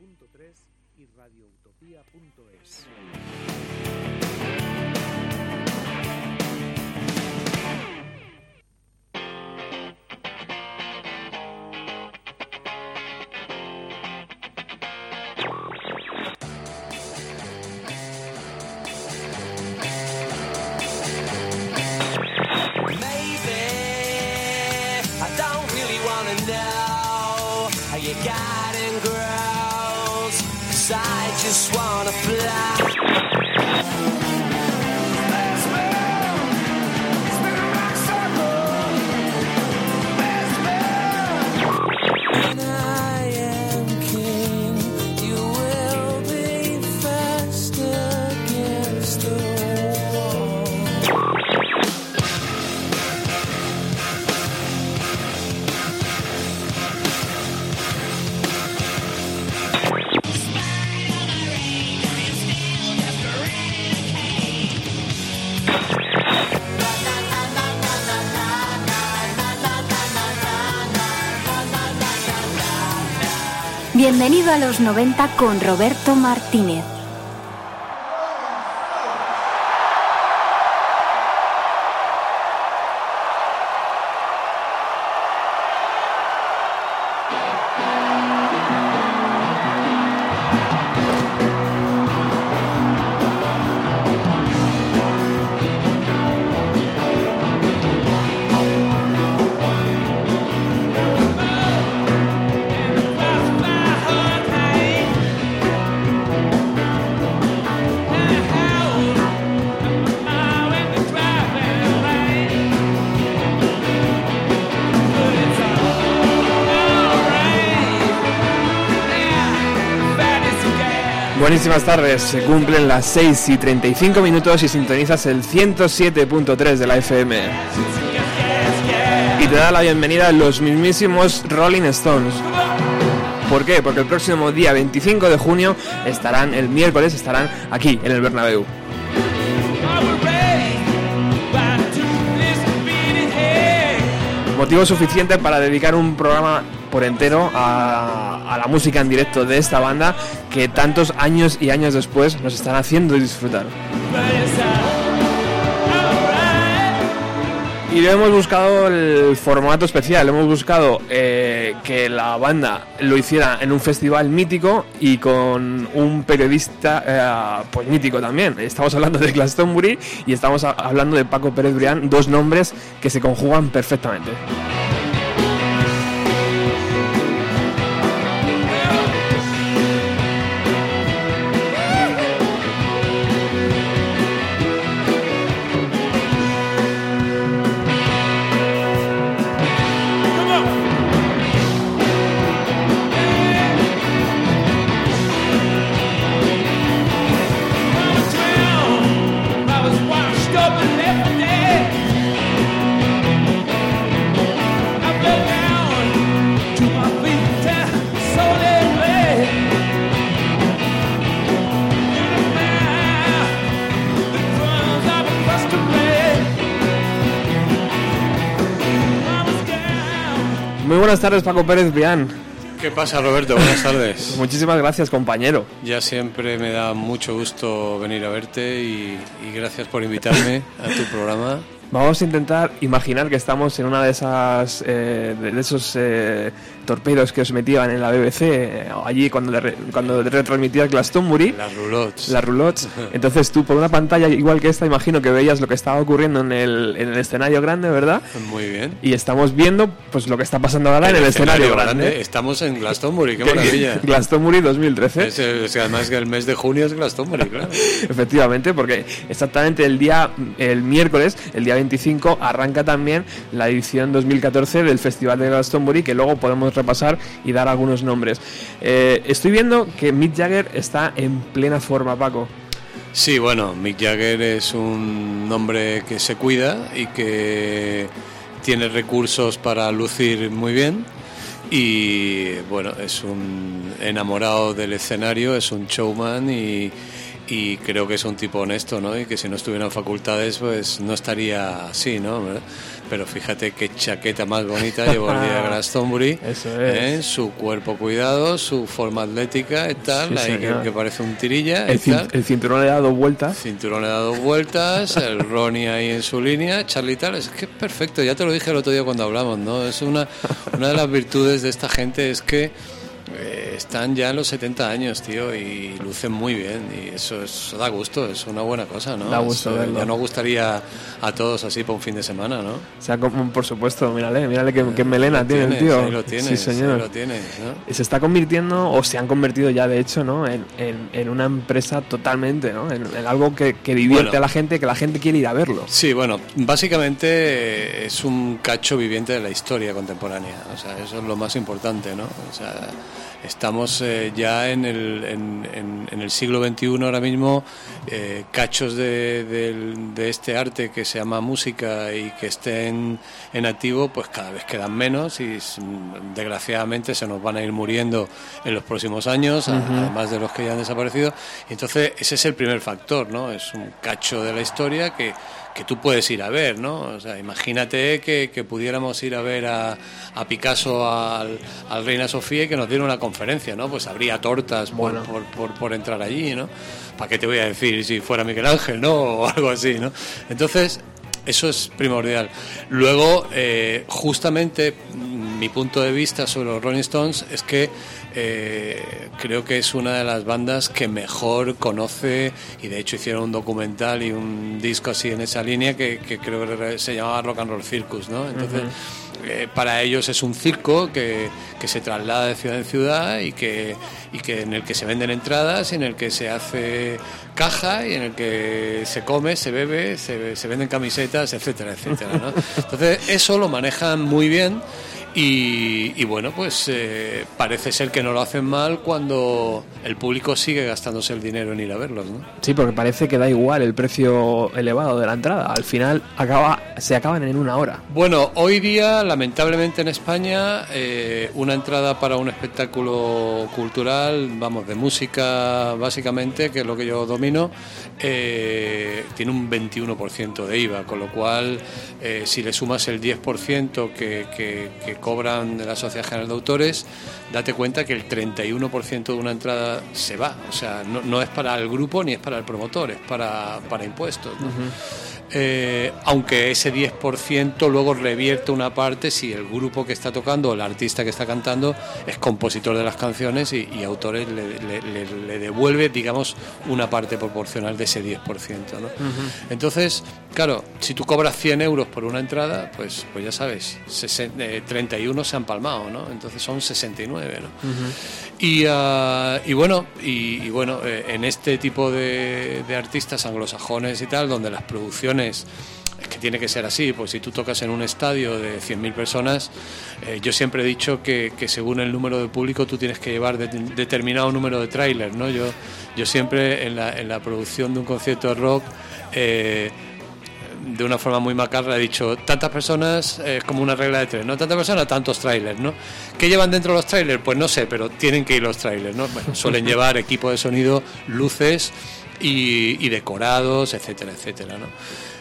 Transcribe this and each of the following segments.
Radio Utopía 107.3 y radioutopía.es. Bienvenido a los 90 con Roberto Martínez. Buenísimas tardes, se cumplen las 6 y 35 minutos y sintonizas el 107.3 de la FM. Y te da la bienvenida a los mismísimos Rolling Stones. ¿Por qué? Porque el próximo día 25 de junio estarán, el miércoles estarán aquí en el Bernabéu. Motivo suficiente para dedicar un programa por entero a, a la música en directo de esta banda que tantos años y años después nos están haciendo disfrutar. Y hemos buscado el formato especial, hemos buscado eh, que la banda lo hiciera en un festival mítico y con un periodista eh, pues mítico también. Estamos hablando de Glastonbury y estamos hablando de Paco Pérez Brián, dos nombres que se conjugan perfectamente. Buenas tardes Paco Pérez Brián. ¿Qué pasa, Roberto? Buenas tardes. Muchísimas gracias compañero. Ya siempre me da mucho gusto venir a verte y, y gracias por invitarme a tu programa. Vamos a intentar imaginar que estamos en una de esas eh, de esos eh, torpedos que os metían en la BBC eh, allí cuando le re- cuando retransmitías Glastonbury. Las roulottes. Las roulottes. Entonces tú por una pantalla igual que esta imagino que veías lo que estaba ocurriendo en el, en el escenario grande, ¿verdad? Muy bien. Y estamos viendo pues lo que está pasando ahora en el escenario, grande. Estamos en Glastonbury, qué maravilla. Glastonbury 2013. Es, es que además que el mes de junio es Glastonbury, claro. Efectivamente, porque exactamente el día, el miércoles, el día 25, arranca también la edición 2014 del Festival de Glastonbury, que luego podemos repasar y dar algunos nombres. Eh, estoy viendo que Mick Jagger está en plena forma, Paco. Sí, bueno, Mick Jagger es un hombre que se cuida y que tiene recursos para lucir muy bien. Y bueno, es un enamorado del escenario, es un showman y, y creo que es un tipo honesto, ¿no? Y que si no estuviera en facultades, pues no estaría así, ¿no? Pero fíjate qué chaqueta más bonita llevó el día de Glastonbury. Eso es. ¿eh? Su cuerpo cuidado, su forma atlética y tal, Sí, ahí que, parece un tirilla El, cinturón le ha dado vueltas. Cinturón le da dos vueltas, el Ronnie ahí en su línea, Charlie tal, es que es perfecto, ya te lo dije el otro día cuando hablamos, ¿no? Es una, una de las virtudes de esta gente es que eh, están ya en los 70 años, tío, y lucen muy bien, y eso, eso da gusto, es una buena cosa, ¿no? Da gusto Eso verlo. ya nos gustaría a todos así para un fin de semana, ¿no? O sea, como, por supuesto, mírale, mírale qué, qué melena tiene el tío. Ahí lo tienes, sí, señor. ahí lo tienes, ¿no? Se está convirtiendo, o se han convertido ya de hecho, ¿no? En, en- en una empresa totalmente, ¿no? En, en algo que, que divierte Bueno. a la gente, que la gente quiere ir a verlo. Sí, bueno, básicamente eh, es un cacho viviente de la historia contemporánea, o sea, eso es lo más importante, ¿no? O sea, estamos eh, ya en el, en, en- en el siglo XXI ahora mismo, eh, cachos de, del- de este arte que se llama música y que estén en activo, pues cada vez quedan menos y desgraciadamente se nos van a ir muriendo en los próximos años, además de los que ya han desaparecido. Y entonces ese es el primer factor, ¿no? Es un cacho de la historia que, que tú puedes ir a ver, ¿no? O sea, imagínate que, que pudiéramos ir a ver a, a Picasso al, al Reina Sofía y que nos diera una conferencia, ¿no? Pues habría tortas por, Bueno. por, por, por entrar allí, ¿no? ¿Para qué te voy a decir si fuera Miguel Ángel, ¿no? O algo así, ¿no? Entonces, eso es primordial. Luego, eh, justamente, mi punto de vista sobre los Rolling Stones es que eh, creo que es una de las bandas que mejor conoce y de hecho hicieron un documental y un disco así en esa línea que, que creo que se llamaba Rock and Roll Circus, ¿no? Entonces, eh, para ellos es un circo que, que se traslada de ciudad en ciudad y que, y que en el que se venden entradas y en el que se hace caja y en el que se come, se bebe, se, se venden camisetas, etcétera, etcétera. ¿no? Entonces eso lo manejan muy bien y, y bueno, pues eh, parece ser que no lo hacen mal cuando el público sigue gastándose el dinero en ir a verlos. ¿no? Sí, porque parece que da igual el precio elevado de la entrada. Al final acaba, se acaban en una hora. Bueno, hoy día, lamentablemente en España, eh, una entrada para un espectáculo cultural, vamos, de música básicamente, que es lo que yo domino, eh, tiene un 21% de IVA, con lo cual, eh, si le sumas el 10% que, que, que cobran de la Sociedad General de Autores, date cuenta que el 31% de una entrada se va. O sea, no, es para el grupo ni es para el promotor, es para, para impuestos. Eh, aunque ese 10% luego revierte una parte si el grupo que está tocando o el artista que está cantando es compositor de las canciones y, y autores le, le- le- le devuelve, digamos, una parte proporcional de ese 10%. ¿no? Entonces, claro, si tú cobras 100 euros por una entrada, pues, pues ya sabes, eh, 31 se han palmado, ¿no? entonces son 69. ¿no? Y, ah, y bueno, y, y bueno eh, en este tipo de, de artistas anglosajones y tal, donde las producciones es que tiene que ser así, pues si tú tocas en un estadio de 100.000 personas, eh, yo siempre he dicho que, que según el número de público tú tienes que llevar de- determinado número de trailers, ¿no? Yo, yo siempre en la, en la producción de un concierto de rock... eh, de una forma muy macarra he dicho tantas personas eh, es como una regla de tres no tantas personas tantos trailers no qué llevan dentro los trailers pues no sé pero tienen que ir los trailers no Bueno, suelen llevar equipo de sonido luces y, y decorados etcétera etcétera no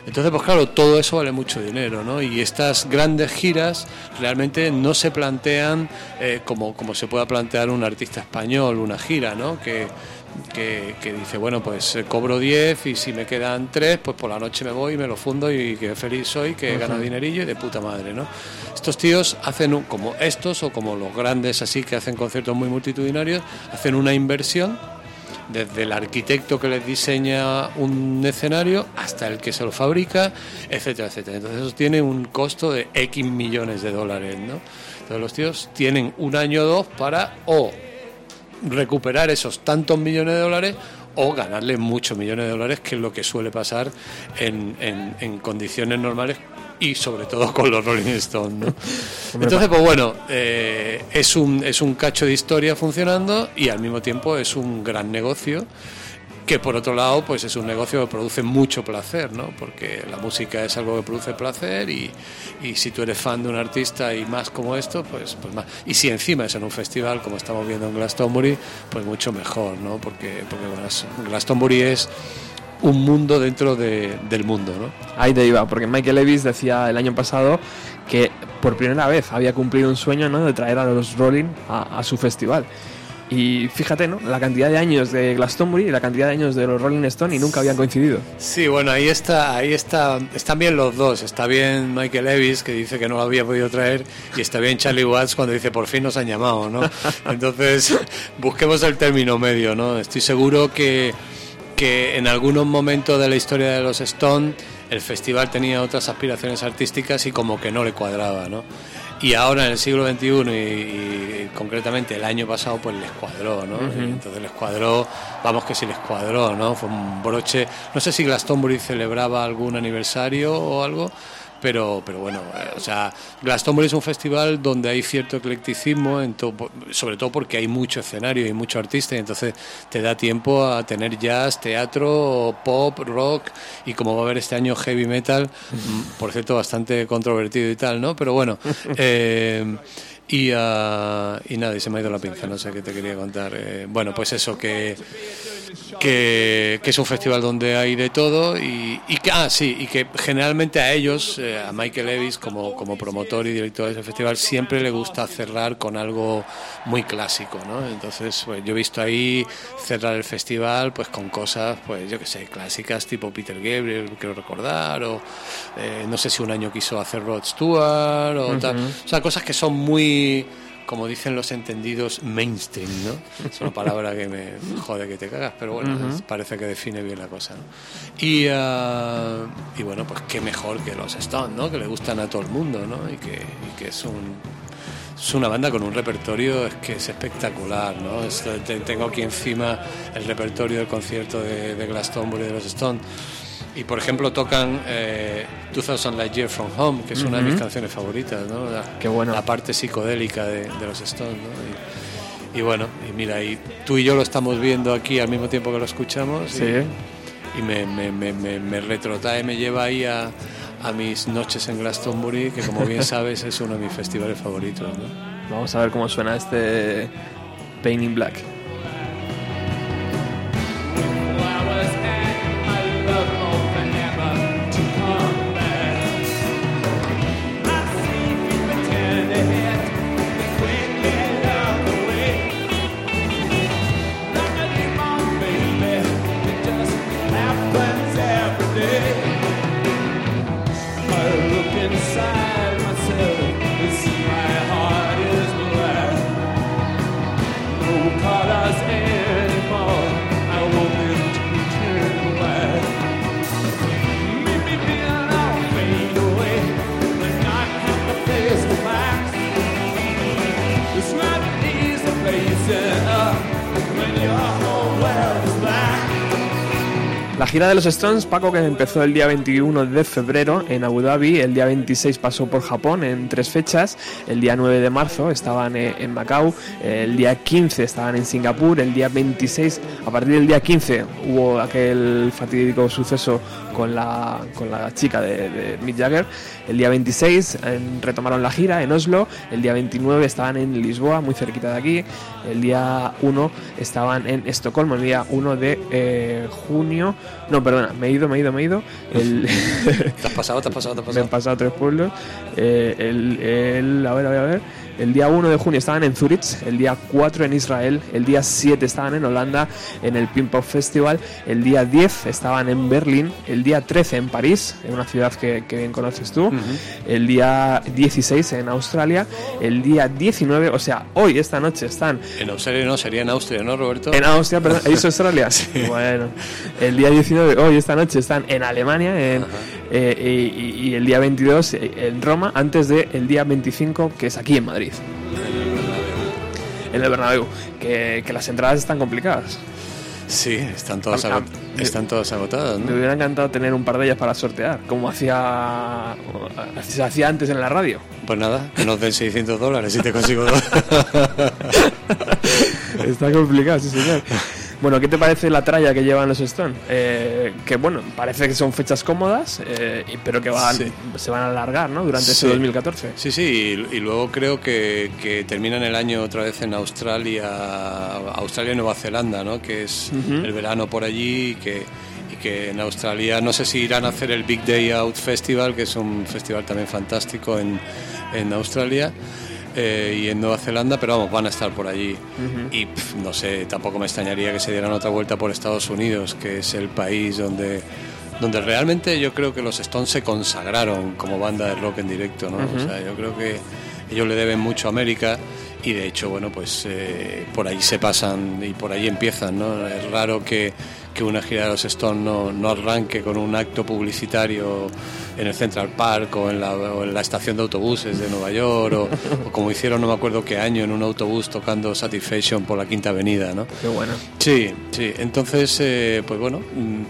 entonces pues claro todo eso vale mucho dinero no y estas grandes giras realmente no se plantean eh, como como se pueda plantear un artista español una gira no que que, que dice, bueno, pues eh, cobro 10 y si me quedan 3, pues por la noche me voy y me lo fundo y que feliz soy, que gano dinerillo y de puta madre, ¿no? Estos tíos hacen, un- como estos o como los grandes así que hacen conciertos muy multitudinarios, hacen una inversión desde el arquitecto que les diseña un escenario hasta el que se lo fabrica, etcétera, etcétera. Entonces eso tiene un costo de X millones de dólares, ¿no? Entonces los tíos tienen un año o dos para o recuperar esos tantos millones de dólares o ganarle muchos millones de dólares, que es lo que suele pasar en, en- en condiciones normales y sobre todo con los Rolling Stones. ¿no? Entonces, pues bueno, eh, es, un, es un cacho de historia funcionando y al mismo tiempo es un gran negocio que por otro lado pues es un negocio que produce mucho placer, ¿no? Porque la música es algo que produce placer y, y si tú eres fan de un artista y más como esto, pues, pues más. Y si encima es en un festival como estamos viendo en Glastonbury, pues mucho mejor, ¿no? Porque, porque Glas- Glastonbury es un mundo dentro de- del mundo, ¿no? Ahí te iba, porque Michael Levis decía el año pasado que por primera vez había cumplido un sueño ¿no? de traer a los Rolling a, a su festival. Y fíjate, ¿no? La cantidad de años de Glastonbury y la cantidad de años de los Rolling Stone y nunca habían coincidido. Sí, bueno, ahí está, ahí está, están bien los dos. Está bien Michael Levis, que dice que no lo había podido traer, y está bien Charlie Watts cuando dice por fin nos han llamado, ¿no? Entonces, busquemos el término medio, ¿no? Estoy seguro que, que en algunos momentos de la historia de los Stone el festival tenía otras aspiraciones artísticas y como que no le cuadraba, ¿no? Y ahora en el siglo XXI y, y concretamente el año pasado pues les cuadró, ¿no? Y entonces les cuadró, vamos que sí les cuadró, ¿no? Fue un broche, no sé si Glastonbury celebraba algún aniversario o algo, pero, pero bueno, eh, o sea, Glastonbury es un festival donde hay cierto eclecticismo, en to- sobre todo porque hay mucho escenario y mucho artista, y entonces te da tiempo a tener jazz, teatro, pop, rock, y como va a haber este año heavy metal, mm, por cierto, bastante controvertido y tal, ¿no? Pero bueno, eh, y, ah, y nada, y se me ha ido la pinza, no sé qué te quería contar. Eh, bueno, pues eso, que, que, que es un festival donde hay de todo y, y que, ah, sí, y que generalmente a ellos, eh, a Michael Levis como, como promotor y director de ese festival, siempre le gusta cerrar con algo muy clásico, ¿no? Entonces, pues, yo he visto ahí cerrar el festival pues con cosas, pues yo que sé, clásicas tipo Peter Gabriel, quiero recordar, o eh, no sé si un año quiso hacer Rod Stewart, o tal. O sea, cosas que son muy como dicen los entendidos, mainstream, ¿no? Es una palabra que me jode que te cagas, pero bueno, parece que define bien la cosa. ¿no? Y, y bueno, pues qué mejor que los Stones, ¿no? Que le gustan a todo el mundo, ¿no? Y que, y que es un es una banda con un repertorio es que es espectacular, ¿no? Es- tengo aquí encima el repertorio del concierto de, de Glastonbury de los Stones. Y por ejemplo tocan eh, 2000 Light Year From Home, que es una de mis canciones favoritas, ¿no? La, Qué bueno. La parte psicodélica de, de los Stones, ¿no? Y, y bueno, y mira, y tú y yo lo estamos viendo aquí al mismo tiempo que lo escuchamos. Sí. Y, y me, me, me, me, me retrotrae, me lleva ahí a, a mis noches en Glastonbury, que como bien sabes es uno de mis festivales favoritos, ¿no? Vamos a ver cómo suena este Pain in Black. Gira de los Stones, Paco, que empezó el día 21 de febrero en Abu Dhabi, el día 26 pasó por Japón en tres fechas, el día 9 de marzo estaban eh, en Macao, el día 15 estaban en Singapur, el día 26, a partir del día 15 hubo aquel fatídico suceso con la, con la chica de, de Mick Jagger, el día 26 en- retomaron la gira en Oslo, el día 29 estaban en Lisboa, muy cerquita de aquí, el día 1 estaban en Estocolmo, el día 1 de eh, junio, no, perdona, me he ido, me he ido, me he ido, el... ¿Te has pasado, te has pasado, te has Me han pasado? pasado tres pueblos. Eh, el, el- a ver, a ver, a ver. El día 1 de junio estaban en Zurich, el día 4 en Israel, el día 7 estaban en Holanda en el Pink Pop Festival, el día 10 estaban en Berlín, el día 13 en París, en una ciudad que, que bien conoces tú, el día 16 en Australia, el día 19, o sea, hoy, esta noche están En Australia no, sería en Austria, ¿no, Roberto? en Austria, perdón, ¿he dicho Australia? Bueno, el día 19, hoy, esta noche, están en Alemania en, eh, y, y el día 22 en Roma, antes del día 25, que es aquí en Madrid. En el Bernabéu, que, que las entradas están complicadas. Sí, están todas, están todas agotadas, Me hubiera encantado tener un par de ellas para sortear, como hacía, se hacía antes en la radio. Pues nada, que nos den 600 dólares y te consigo dos. Está complicado, sí, señor. Bueno, ¿qué te parece la tralla que llevan los Stone? Eh, que bueno, parece que son fechas cómodas, eh, pero que van, Sí. se van a alargar, ¿no? Durante Sí. este 2014. Sí, sí, y, y luego creo que, que terminan el año otra vez en Australia, Australia y Nueva Zelanda, ¿no? Que es el verano por allí y que, y que en Australia no sé si irán a hacer el Big Day Out Festival, que es un festival también fantástico en, en Australia. Eh, y en Nueva Zelanda, pero vamos, van a estar por allí. Y pf, no sé, tampoco me extrañaría que se dieran otra vuelta por Estados Unidos, que es el país donde, donde realmente yo creo que los Stones se consagraron como banda de rock en directo, ¿no? O sea, yo creo que ellos le deben mucho a América y de hecho, bueno, pues eh, por ahí se pasan y por ahí empiezan, ¿no? Es raro que, que una gira de los Stones no, no arranque con un acto publicitario en el Central Park o en la, o en la estación de autobuses de Nueva York o, o como hicieron no me acuerdo qué año en un autobús tocando Satisfaction por la Quinta Avenida, ¿no? Qué bueno. Sí, sí. Entonces, eh, pues bueno, mm,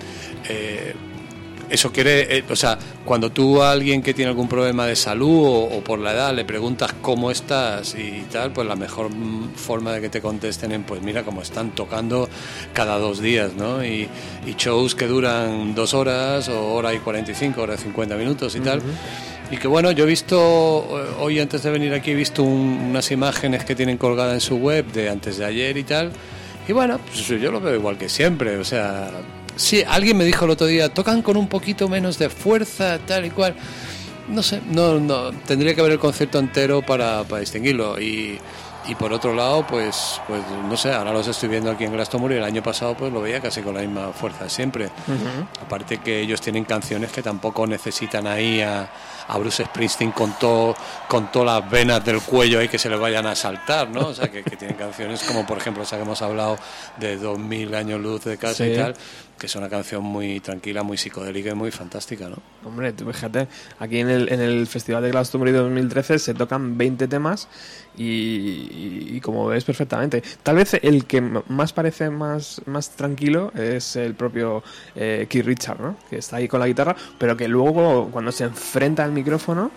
eh, eso quiere, eh, o sea, cuando tú a alguien que tiene algún problema de salud o, o por la edad le preguntas cómo estás y tal, pues la mejor mm, forma de que te contesten es, pues mira cómo están tocando cada dos días, ¿no? Y, y shows que duran dos horas o hora y 45, hora y 50 minutos y tal. Y que bueno, yo he visto, eh, hoy antes de venir aquí, he visto un- unas imágenes que tienen colgadas en su web de antes de ayer y tal. Y bueno, pues yo lo veo igual que siempre, o sea, sí, alguien me dijo el otro día, tocan con un poquito menos de fuerza, tal y cual. No sé, no, no, tendría que ver el concierto entero para, para distinguirlo. Y, y por otro lado, pues, pues no sé, ahora los estoy viendo aquí en Glastonbury, el año pasado pues lo veía casi con la misma fuerza siempre. Aparte que ellos tienen canciones que tampoco necesitan ahí a, a Bruce Springsteen con todo con todas las venas del cuello ahí que se le vayan a saltar, ¿no? O sea, que, que tienen canciones como por ejemplo esa que hemos hablado de 2000 años luz de casa Sí. y tal, que es una canción muy tranquila, muy psicodélica y muy fantástica, ¿no? Hombre, tú fíjate, aquí en el, en el Festival de Glastonbury 2013 se tocan 20 temas y, y- y como ves perfectamente. Tal vez el que más parece más, más tranquilo es el propio eh, Keith Richard, ¿no? Que está ahí con la guitarra, pero que luego cuando se enfrenta al micrófono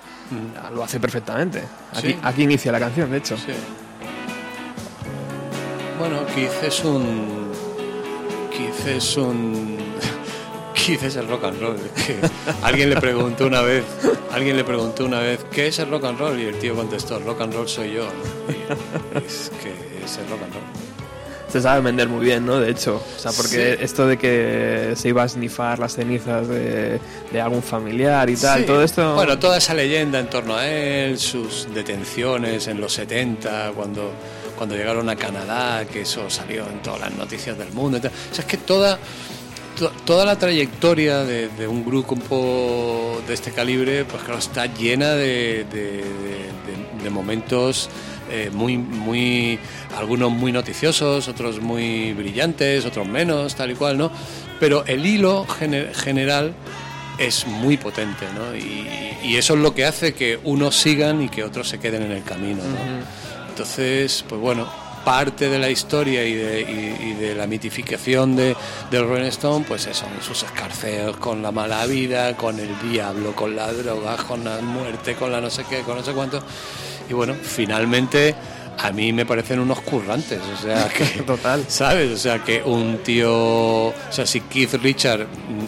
lo hace perfectamente. Aquí, Sí. aquí inicia la canción, de hecho. Sí. Bueno, Keith es un. Keith es un. Keith es el rock and roll. es que alguien le preguntó una vez, alguien le preguntó una vez, ¿qué es el rock and roll? Y el tío contestó, rock and roll soy yo. ¿no? Es que es el rock and roll. Se sabe vender muy bien, ¿no? De hecho, o sea, porque Sí. esto de que se iba a snifar las cenizas de, de algún familiar y tal, Sí. todo esto... Bueno, toda esa leyenda en torno a él, sus detenciones en los 70, cuando, cuando llegaron a Canadá, que eso salió en todas las noticias del mundo. O sea, es que toda, to- toda la trayectoria de, de un grupo de este calibre, pues claro, está llena de, momentos eh, muy, muy, algunos muy noticiosos, otros muy brillantes, otros menos, tal y cual, ¿no? Pero el hilo gene- general es muy potente, ¿no? Y, eso es lo que hace que unos sigan y que otros se queden en el camino, ¿no? Entonces, pues bueno, parte de la historia y de, y- de la mitificación de, del Rolling Stone, pues eso, sus escarceos con la mala vida, con el diablo, con la droga, con la muerte, con la no sé qué, con no sé cuánto. Y bueno, finalmente a mí me parecen unos currantes, o sea que... Total. ¿Sabes? O sea, que un tío. O sea, si Keith Richard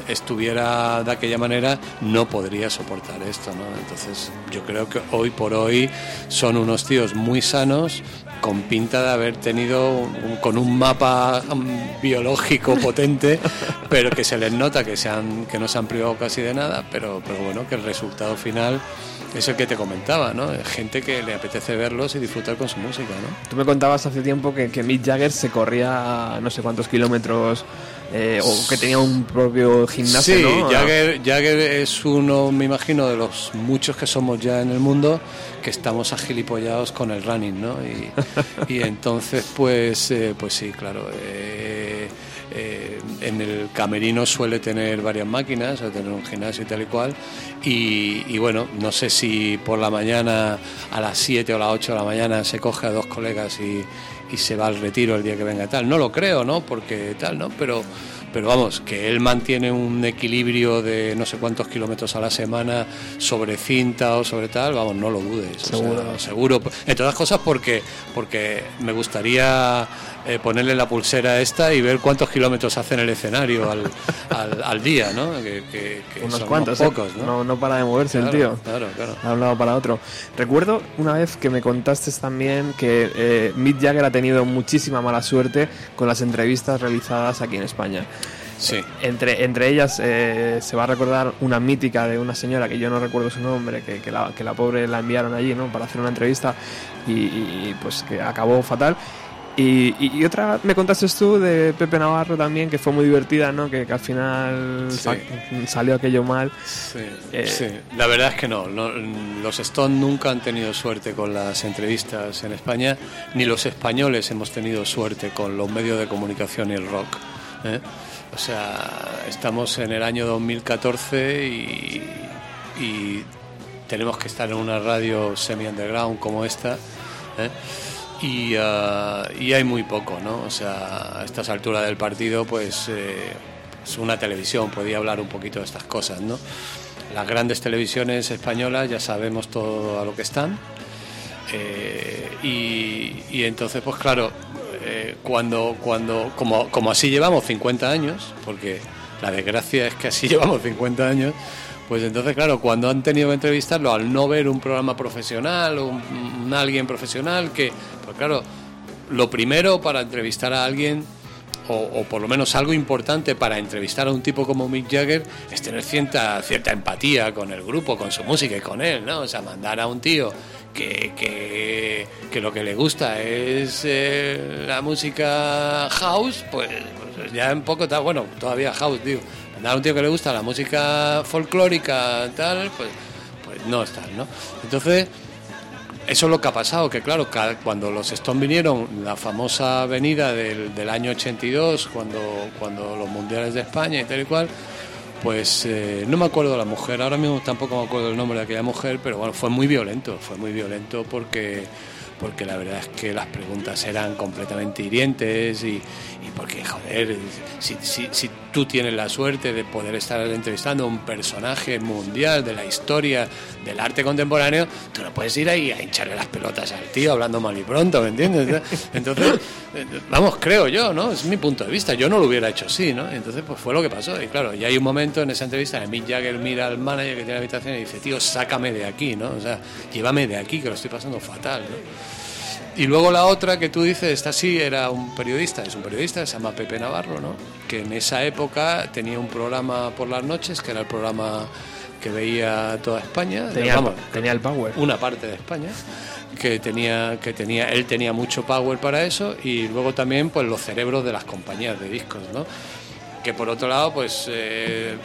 estuviera de aquella manera, no podría soportar esto, ¿no? Entonces, yo creo que hoy por hoy son unos tíos muy sanos, con pinta de haber tenido. un- con un mapa biológico potente, pero que se les nota que, se han, que no se han privado casi de nada, pero, pero bueno, que el resultado final. Es el que te comentaba, ¿no? Gente que le apetece verlos y disfrutar con su música, ¿no? Tú me contabas hace tiempo que, que Mick Jagger se corría no sé cuántos kilómetros eh, o que tenía un propio gimnasio, Sí, ¿no? Jagger, Jagger es uno, me imagino, de los muchos que somos ya en el mundo que estamos agilipollados con el running, ¿no? Y, y entonces, pues, eh, pues sí, claro. eh, eh, en el camerino suele tener varias máquinas, suele tener un gimnasio y tal y cual. Y, y bueno, no sé si por la mañana a las 7 o las 8 de la mañana se coge a dos colegas y, y se va al retiro el día que venga tal. No lo creo, ¿no? Porque tal, ¿no? Pero, pero vamos, que él mantiene un equilibrio de no sé cuántos kilómetros a la semana sobre cinta o sobre tal, vamos, no lo dudes. o sea, Seguro. seguro. Entre otras cosas porque, porque me gustaría eh, ponerle la pulsera esta y ver cuántos kilómetros hace en el escenario al, al, al día, ¿no? Que, que- que Unos son cuantos, ¿eh? pocos, ¿no? No, no para de moverse el Claro, tío. Claro, claro. De un lado para otro. Recuerdo una vez que me contaste también que eh, Mick Jagger ha tenido muchísima mala suerte con las entrevistas realizadas aquí en España. Sí. Entre, entre ellas eh, se va a recordar una mítica de una señora que yo no recuerdo su nombre, que, que la, que la pobre la enviaron allí ¿no? para hacer una entrevista y, y, pues que acabó fatal. Y, y- y otra me contaste tú de Pepe Navarro también, que fue muy divertida, ¿no? que, que al final Sí. sa- salió aquello mal. Sí, Eh, sí. la verdad es que no, no, Los Stone nunca han tenido suerte con las entrevistas en España, ni los españoles hemos tenido suerte con los medios de comunicación y el rock. ¿eh? O sea, estamos en el año 2014 y, y tenemos que estar en una radio semi-underground como esta. ¿eh? Y, ah, y hay muy poco, ¿no? O sea, a estas alturas del partido, pues eh, es una televisión, podía hablar un poquito de estas cosas, ¿no? Las grandes televisiones españolas ya sabemos todo a lo que están. eh, y, entonces, pues claro, cuando, cuando como, como así llevamos 50 años, porque la desgracia es que así llevamos 50 años, pues entonces, claro, cuando han tenido que entrevistarlo, al no ver un programa profesional un, un alguien profesional, que, pues claro, lo primero para entrevistar a alguien, o, o por lo menos algo importante para entrevistar a un tipo como Mick Jagger, es tener cierta, cierta empatía con el grupo, con su música y con él, ¿no? O sea, mandar a un tío que, que, que lo que le gusta es eh, la música house, pues, pues ya un poco está, bueno, todavía house, digo, a un tío que le gusta la música folclórica, tal, pues, pues no es tal, ¿no? Entonces, eso es lo que ha pasado, que claro, cuando los Stones vinieron, la famosa avenida del, del año 82, cuando, cuando los mundiales de España y tal y cual, pues eh, no me acuerdo de la mujer, ahora mismo tampoco me acuerdo el nombre de aquella mujer, pero bueno, fue muy violento, fue muy violento porque, porque la verdad es que las preguntas eran completamente hirientes y porque, joder, si, si, si tú tienes la suerte de poder estar entrevistando a un personaje mundial de la historia del arte contemporáneo, tú no puedes ir ahí a hincharle las pelotas al tío hablando mal y pronto, ¿me entiendes? Entonces, eh, vamos, creo yo, ¿no? Es mi punto de vista, yo no lo hubiera hecho así, ¿no? Entonces, pues fue lo que pasó. Y claro, y hay un momento en esa entrevista en Mick Jagger mira al manager que tiene la habitación y dice, tío, sácame de aquí, ¿no? O sea, llévame de aquí, que lo estoy pasando fatal, ¿no? Y luego la otra que tú dices, esta sí era un periodista, es un periodista, se llama Pepe Navarro, ¿no? Que en esa época tenía un programa por las noches, que era el programa que veía toda España, Tenía, vamos, tenía el power. una parte de España que tenía que tenía él tenía mucho power para eso y luego también pues los cerebros de las compañías de discos no que por otro lado pues eh,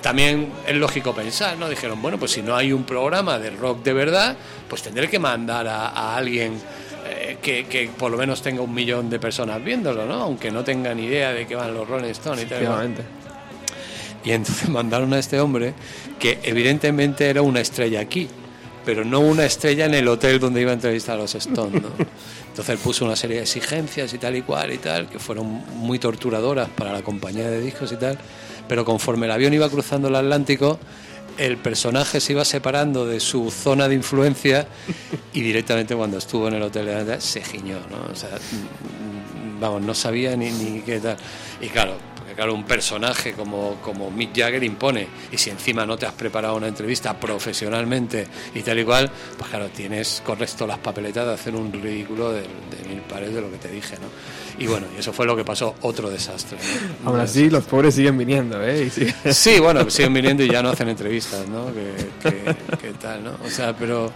también es lógico pensar no dijeron bueno pues si no hay un programa de rock de verdad pues tendré que mandar a, a alguien eh, que, que por lo menos tenga un millón de personas viéndolo no aunque no tengan idea de que van los Rolling Stones y tal y entonces mandaron a este hombre que evidentemente era una estrella aquí, pero no una estrella en el hotel donde iba a entrevistar a los Stones. ¿no? Entonces él puso una serie de exigencias y tal y cual y tal, que fueron muy torturadoras para la compañía de discos y tal, pero conforme el avión iba cruzando el Atlántico, el personaje se iba separando de su zona de influencia y directamente cuando estuvo en el hotel se giñó, ¿no? O sea, vamos, no sabía ni, ni qué tal. Y claro, claro, un personaje como, como Mick Jagger impone, y si encima no te has preparado una entrevista profesionalmente y tal y cual, pues claro, tienes correcto las papeletas de hacer un ridículo de, de mil pares de lo que te dije, ¿no? Y bueno, y eso fue lo que pasó, otro desastre. ¿no? Aún así, los pobres siguen viniendo, ¿eh? Sí. Bueno, siguen viniendo y ya no hacen entrevistas, ¿no? Que, que- que tal, ¿no? O sea, pero,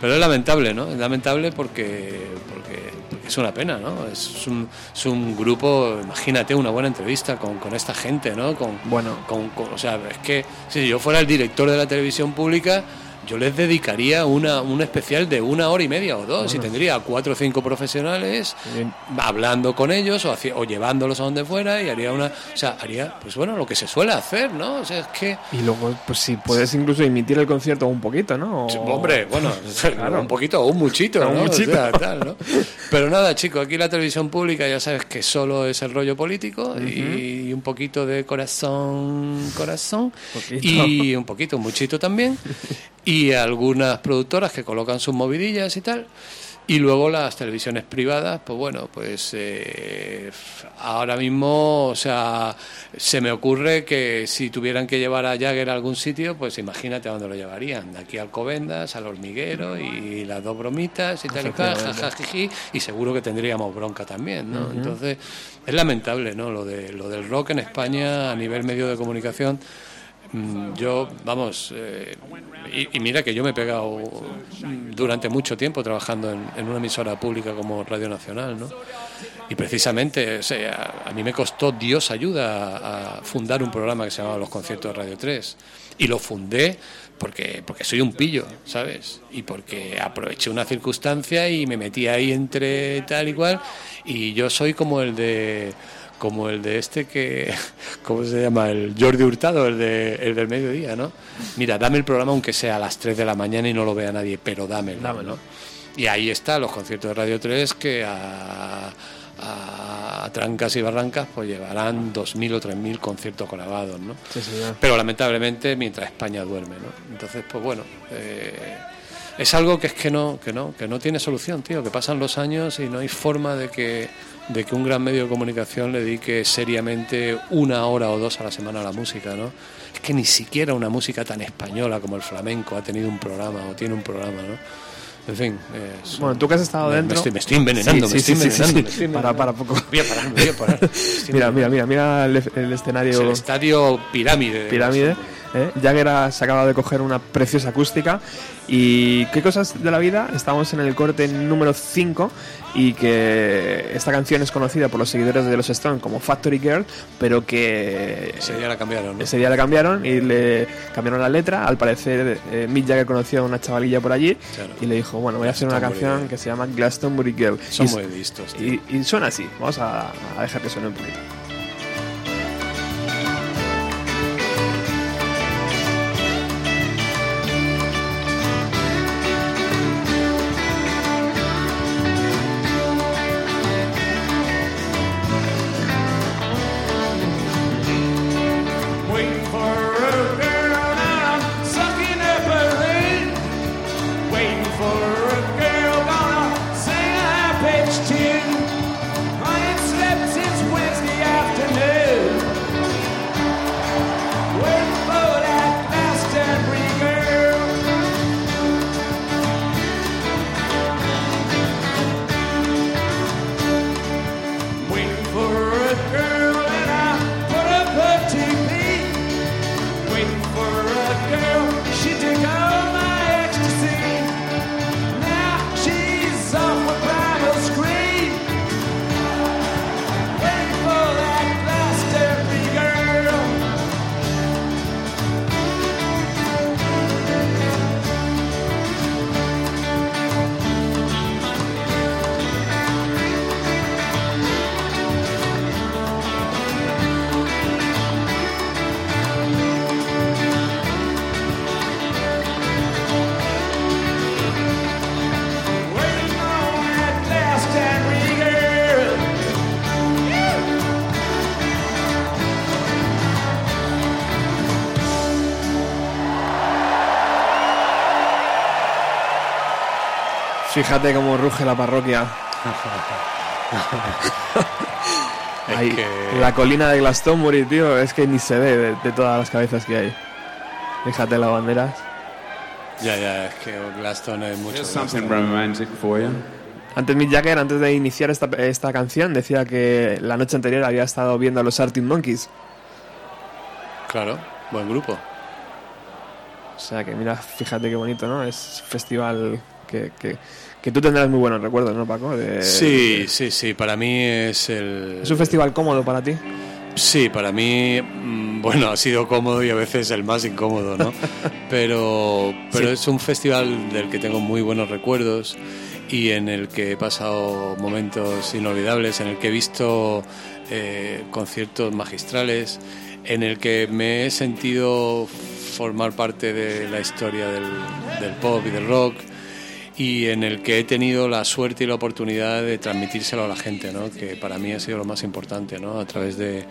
pero es lamentable, ¿no? Es lamentable porque, porque, porque es una pena, ¿no? Es un, es un grupo, imagínate una buena entrevista con, con esta gente, ¿no? Con, Bueno. con, con- o sea, es que si yo fuera el director de la televisión pública, yo les dedicaría una, un especial de una hora y media o dos y tendría cuatro o cinco profesionales Bien. hablando con ellos o, haci- o llevándolos a donde fuera y haría una, o sea, haría, pues bueno, lo que se suele hacer, ¿no? O sea, es que, Y luego, pues si puedes incluso emitir el concierto un poquito, ¿no? O- hombre, bueno, Claro. un poquito o un muchito, Un ¿no? O muchito. sea, tal, ¿no? Pero nada, chico, aquí la televisión pública ya sabes que solo es el rollo político y un poquito de corazón, corazón Poquito. y un poquito, un muchito también y algunas productoras que colocan sus movidillas y tal. Y luego las televisiones privadas, pues bueno, pues eh, ahora mismo, o sea, se me ocurre que si tuvieran que llevar a Jagger a algún sitio, pues imagínate a dónde lo llevarían. De aquí a Alcobendas, al hormiguero y las dos bromitas y tal y cual, jajajiji, y seguro que tendríamos bronca también, ¿no? Entonces, es lamentable, ¿no? Lo, de, lo del rock en España a nivel medio de comunicación. Mm, Yo, vamos, eh, y, mira que yo me he pegado mm, durante mucho tiempo trabajando en, una emisora pública como Radio Nacional, ¿no? Y precisamente, a mí me costó Dios ayuda a, a fundar un programa que se llamaba Los Conciertos de Radio 3. Y lo fundé porque, porque soy un pillo, ¿sabes? Y porque aproveché una circunstancia y me metí ahí entre tal y cual. Y yo soy como el de como el de este que, ¿cómo se llama? El Jordi Hurtado, el, de, el del mediodía, ¿no? Mira, dame el programa aunque sea a las 3 de la mañana y no lo vea nadie, pero dámelo, ¿no? Y ahí está, los conciertos de Radio 3 que a, a trancas y barrancas pues llevarán 2.000 o 3.000 conciertos grabados, ¿no? Sí, señor. Pero lamentablemente mientras España duerme, ¿no? Entonces, pues bueno, eh, es algo que es que no, que no, que no tiene solución, tío, que pasan los años y no hay forma de que, de que un gran medio de comunicación le dedique seriamente una hora o dos a la semana a la música, ¿no? Es que ni siquiera una música tan española como el flamenco ha tenido un programa o tiene un programa, ¿no? En fin, es- Bueno, tú que has estado me, me dentro. estoy, me estoy envenenando, Sí, me sí, estoy sí, envenenando. me estoy Para, envenenando. para poco. Voy a parar, me voy a parar. Mira, mira, mira, mira el, el Es escenario. el estadio Pirámide. de pirámide. ¿Eh? Jagger ha- se acaba de coger una preciosa acústica. ¿Y qué cosas de la vida? Estamos en el corte número 5 y que esta canción es conocida por los seguidores de los Stones como Factory Girl, pero que Ese día la cambiaron, ¿no? ese día la cambiaron y le cambiaron la letra. Al parecer, eh, Mick Jagger conoció a una chavalilla por allí Claro. y le dijo: Bueno, voy a hacer una canción que se llama Glastonbury Girl. Son Y- muy listos, tío. y, y suena así. Vamos a, a dejar que suene un poquito. Fíjate cómo ruge la parroquia. Es Ahí, que- La colina de Glastonbury, tío, es que ni se ve de, de todas las cabezas que hay. Fíjate las banderas. Ya, ya, es que Glaston es mucho. Something romantic for you. Antes Mick Jagger, antes de iniciar esta, esta canción, decía que la noche anterior había estado viendo a los Arctic Monkeys. Claro, buen grupo. O sea que mira, fíjate qué bonito, ¿no? Es festival que, que, que tú tendrás muy buenos recuerdos, ¿no, Paco? De- Sí, sí, sí, para mí es el... Es un festival cómodo para ti. Sí, para mí, mm, Bueno, ha sido cómodo y a veces el más incómodo, ¿no? Pero, pero es un festival del que tengo muy buenos recuerdos y en el que he pasado momentos inolvidables, en el que he visto eh, conciertos magistrales, en el que me he sentido formar parte de la historia del, del pop y del rock y en el que he tenido la suerte y la oportunidad de transmitírselo a la gente, ¿no? que para mí ha sido lo más importante ¿no? a través de,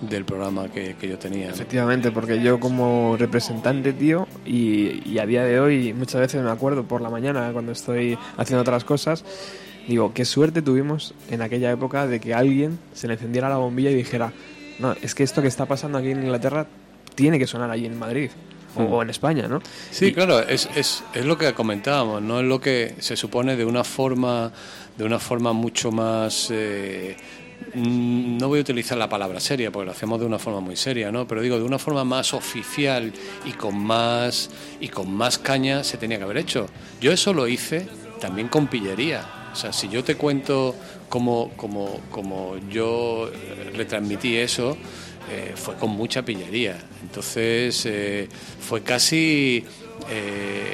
del programa que, yo tenía. Efectivamente, porque yo como representante, tío, y, a día de hoy muchas veces me acuerdo por la mañana cuando estoy haciendo otras cosas, digo, qué suerte tuvimos en aquella época de que alguien se le encendiera la bombilla y dijera, no, es que esto que está pasando aquí en Inglaterra tiene que sonar allí en Madrid Mm. o en España, ¿no? Sí, Y- claro, es, es, es lo que comentábamos, no es lo que se supone de una forma, de una forma mucho más eh, mm, no voy a utilizar la palabra seria porque lo hacemos de una forma muy seria, ¿no? Pero digo de una forma más oficial y con más y con más caña se tenía que haber hecho. Yo eso lo hice también con pillería. O sea, si yo te cuento cómo, cómo, cómo yo eh, retransmití eso, eh, fue con mucha pillería. Entonces eh, fue casi eh,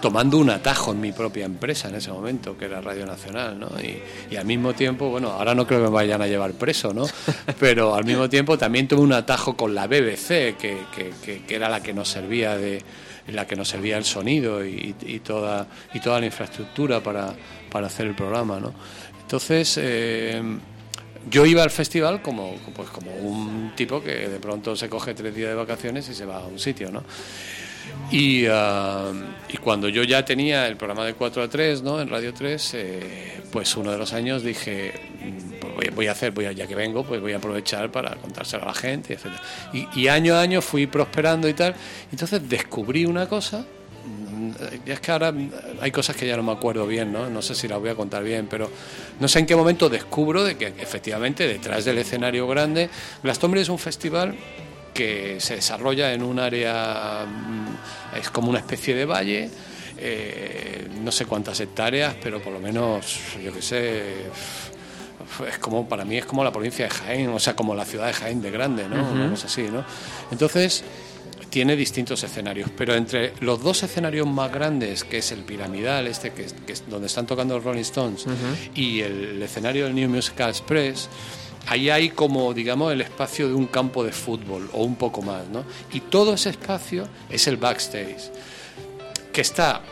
tomando un atajo en mi propia empresa en ese momento, que era Radio Nacional, ¿no? Y, y al mismo tiempo, bueno, ahora no creo que me vayan a llevar preso, ¿no? Pero al mismo tiempo también tuve un atajo con la BBC, que, que- que- que era la que nos servía de la que nos servía el sonido y, y toda y toda la infraestructura para, para hacer el programa, ¿no? Entonces eh, yo iba al festival como, pues como un tipo que de pronto se coge tres días de vacaciones y se va a un sitio, ¿no? Y, ah, y cuando yo ya tenía el programa de 4 a 3, ¿no? En Radio 3, eh, pues uno de los años dije, mm, pues voy, voy a hacer, voy a, ya que vengo, pues voy a aprovechar para contárselo a la gente, etc. Y, y año a año fui prosperando y tal. Entonces descubrí una cosa, es que ahora mm, hay cosas que ya no me acuerdo bien, ¿no? No sé si las voy a contar bien, pero no sé en qué momento descubro de que efectivamente detrás del escenario grande, Glastonbury es un festival que se desarrolla en un área, mm, es como una especie de valle, eh, no sé cuántas hectáreas, pero por lo menos, yo qué sé, es como, para mí es como la provincia de Jaén, o sea, como la ciudad de Jaén de grande, ¿no? Una cosa así, ¿no? Entonces, tiene distintos escenarios, pero entre los dos escenarios más grandes, que es el piramidal, este que es, que es donde están tocando los Rolling Stones, y el escenario del New Musical Express, ahí hay como, digamos, el espacio de un campo de fútbol o un poco más, ¿no? Y todo ese espacio es el backstage, que está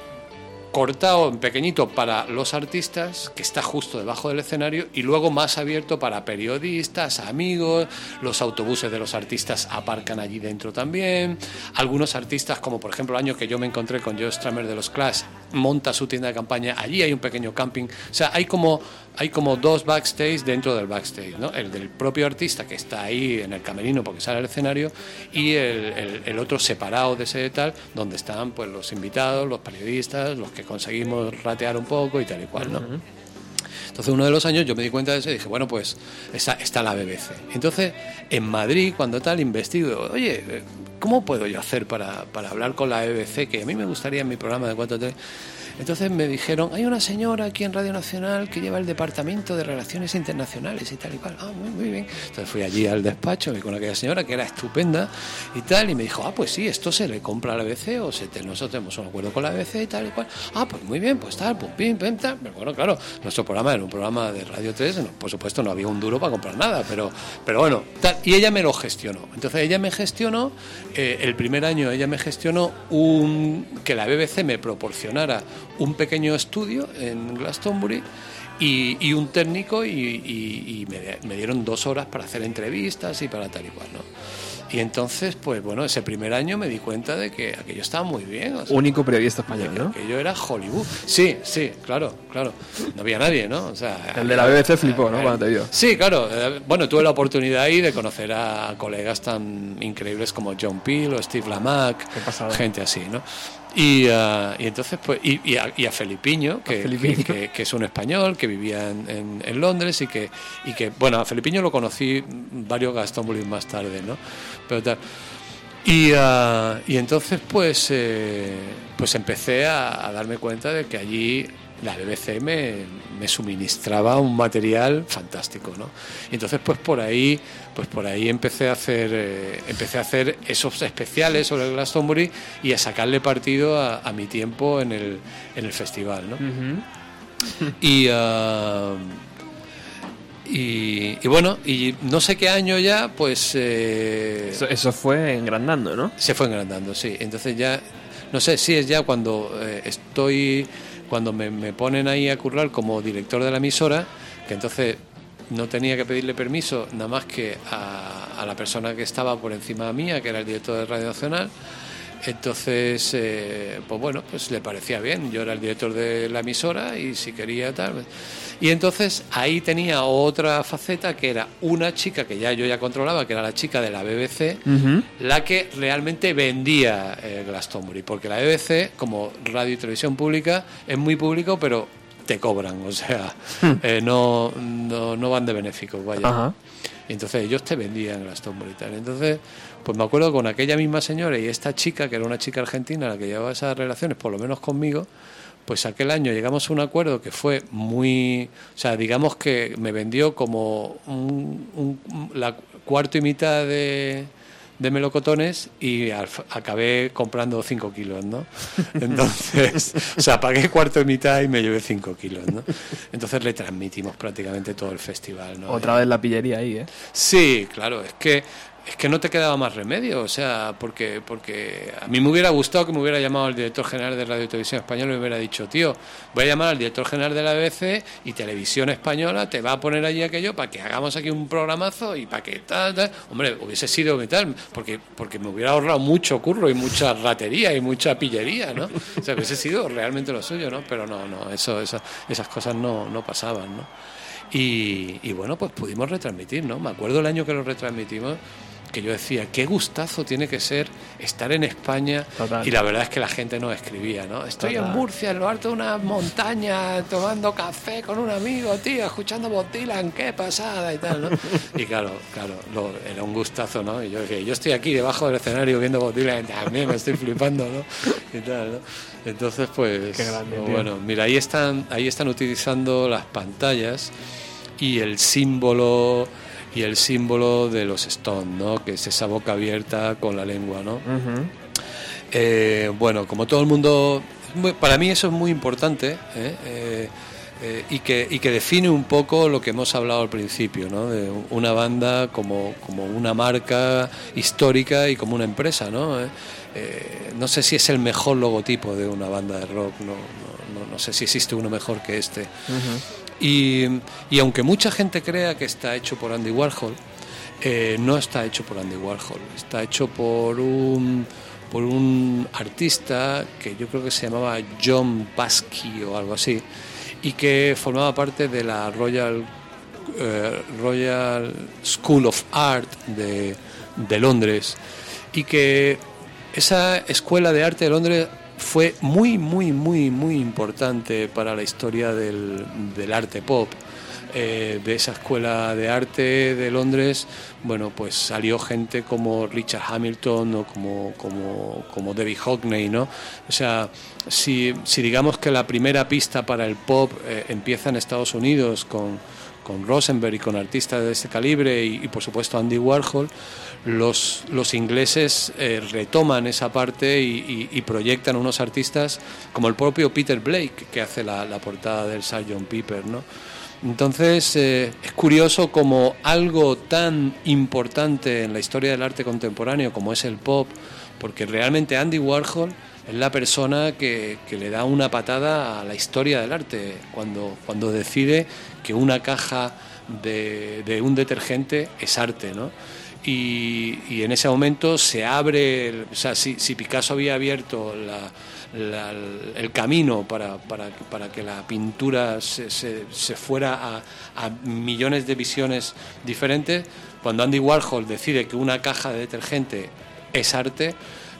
cortado en pequeñito para los artistas, que está justo debajo del escenario, y luego más abierto para periodistas, amigos, los autobuses de los artistas aparcan allí dentro también, algunos artistas, como por ejemplo el año que yo me encontré con Joe Stramer de los Clash, monta su tienda de campaña, allí hay un pequeño camping, o sea, hay como, hay como dos backstage dentro del backstage, ¿no? el del propio artista que está ahí en el camerino porque sale al escenario, y el, el- el otro separado de ese tal, donde están pues los invitados, los periodistas, los que conseguimos ratear un poco y tal y cual, ¿no? Entonces, uno de los años yo me di cuenta de eso y dije, bueno, pues está, está la BBC. Entonces, en Madrid, cuando tal, investigo, oye, eh, ¿cómo puedo yo hacer para, para hablar con la BBC? Que a mí me gustaría en mi programa de 4 3. Entonces me dijeron, hay una señora aquí en Radio Nacional que lleva el departamento de Relaciones Internacionales y tal y cual. Ah, muy, muy bien. Entonces fui allí al despacho y con aquella señora que era estupenda y tal, y me dijo, ah, pues sí, esto se le compra a la BBC o se te- nosotros tenemos un acuerdo con la BBC y tal y cual. Ah, pues muy bien, pues tal, pum, pim, pim, tal. Pero bueno, claro, nuestro programa era un programa de Radio 3, no, por supuesto no había un duro para comprar nada, pero, pero bueno, tal. Y ella me lo gestionó. Entonces ella me gestionó, eh, el primer año ella me gestionó un, que la BBC me proporcionara un pequeño estudio en Glastonbury y, y un técnico y, y- y me, me dieron dos horas para hacer entrevistas y para tal y cual, ¿no? Y entonces, pues bueno, ese primer año me di cuenta de que aquello estaba muy bien. o sea, Único periodista español, ¿no? que yo era Hollywood. Sí, sí, claro, claro. No había nadie, ¿no? O sea, El de la BBC flipó, ¿no? Cuando te vio. Sí, claro. eh, Bueno, tuve la oportunidad ahí de conocer a colegas tan increíbles como John Peel o Steve Lamack, gente así, ¿no? Y, ah, y entonces, pues, y, y a, y a Felipiño, que, A Felipiño. que- que es un español que vivía en, en- en Londres y que, y que, bueno, a Felipiño lo conocí varios Glastonbury más tarde, ¿no? Pero tal. Y, ah, y entonces pues, eh, pues empecé a, a darme cuenta de que allí la BBC me, me suministraba un material fantástico, ¿no? Y entonces pues por ahí pues por ahí empecé a hacer eh, empecé a hacer esos especiales sobre el Glastonbury y a sacarle partido a, a mi tiempo en el, en el festival, ¿no? Y, ah, y, y bueno, y no sé qué año ya, pues eh, Eso, eso fue engrandando, ¿no? se fue engrandando, sí. Entonces ya, no sé, sí es ya cuando eh, estoy, cuando me, ponen ahí a currar como director de la emisora, que entonces no tenía que pedirle permiso nada más que a, a la persona que estaba por encima mía, que era el director de Radio Nacional. Entonces, eh, pues bueno, pues le parecía bien. Yo era el director de la emisora y si quería tal. pues. Y entonces ahí tenía otra faceta que era una chica que ya yo ya controlaba, que era la chica de la BBC, la que realmente vendía eh, Glastonbury. Porque la BBC, como radio y televisión pública, es muy público, pero te cobran, o sea, eh, no, no, no van de benéficos, vaya. Ajá. Y entonces ellos te vendían y tal. Entonces, pues me acuerdo con aquella misma señora y esta chica, que era una chica argentina, la que llevaba esas relaciones, por lo menos conmigo, pues aquel año llegamos a un acuerdo que fue muy. O sea, digamos que me vendió como un, un- la cuarto y mitad de, de melocotones y al- acabé comprando 5 kilos, ¿no? Entonces, o sea, pagué cuarto y mitad y me llevé 5 kilos, ¿no? Entonces le transmitimos prácticamente todo el festival, ¿no? Otra vez la pillería ahí, ¿eh? Sí, claro, es que es que no te quedaba más remedio, o sea, porque porque a mí me hubiera gustado que me hubiera llamado el director general de Radio y Televisión Española y me hubiera dicho, tío, voy a llamar al director general de la BBC y Televisión Española te va a poner allí aquello para que hagamos aquí un programazo y para que tal, tal. Hombre, hubiese sido tal, porque porque me hubiera ahorrado mucho curro y mucha ratería y mucha pillería, ¿no? O sea, hubiese sido realmente lo suyo, ¿no? Pero no, no, eso, eso- esas cosas no, no pasaban, ¿no? Y, y bueno, pues pudimos retransmitir, ¿no? Me acuerdo el año que lo retransmitimos que yo decía, qué gustazo tiene que ser estar en España Total. y la verdad es que la gente no escribía, ¿no? Estoy en. Murcia, en lo alto de una montaña, tomando café con un amigo, tío, escuchando Bob Dylan, qué pasada y tal, ¿no? Y claro, claro, lo- era un gustazo, ¿no? Y yo dije, yo estoy aquí debajo del escenario viendo Bob Dylan, también me estoy flipando, ¿no? Y tal, ¿no? Entonces, pues, Qué grande, tío. bueno, mira, ahí están, ahí están utilizando las pantallas y el símbolo y el símbolo de los Stones, ¿no? Que es esa boca abierta con la lengua, ¿no? Eh, bueno, como todo el mundo, para mí eso es muy importante ¿eh? Eh, eh, y, que, y que define un poco lo que hemos hablado al principio, ¿no? De una banda como, como una marca histórica y como una empresa, ¿no? Eh, no sé si es el mejor logotipo de una banda de rock, no, no, no- no sé si existe uno mejor que este. Y, y aunque mucha gente crea que está hecho por Andy Warhol, eh, no está hecho por Andy Warhol, está hecho por un, por un artista que yo creo que se llamaba John Basky o algo así, y que formaba parte de la Royal, eh, Royal School of Art de, de Londres, y que esa escuela de arte de Londres fue muy, muy, muy, muy importante para la historia del, del arte pop. Eh, de esa escuela de arte de Londres, bueno, pues salió gente como Richard Hamilton o como, como, como Debbie Hockney, ¿no? O sea, si, si digamos que la primera pista para el pop eh, empieza en Estados Unidos con, con Rosenberg y con artistas de este calibre y, por supuesto Andy Warhol, los, los ingleses eh, retoman esa parte y, proyectan unos artistas como el propio Peter Blake que hace la, la portada del Sgt. Pepper, ¿no? Entonces eh, es curioso como algo tan importante en la historia del arte contemporáneo como es el pop, porque realmente Andy Warhol es la persona que, que le da una patada a la historia del arte cuando, cuando decide que una caja de, de un detergente es arte, ¿no? Y, y en ese momento se abre, o sea, si, si Picasso había abierto el camino para, para, para que la pintura se, se- se fuera a, a millones de visiones diferentes, cuando Andy Warhol decide que una caja de detergente es arte,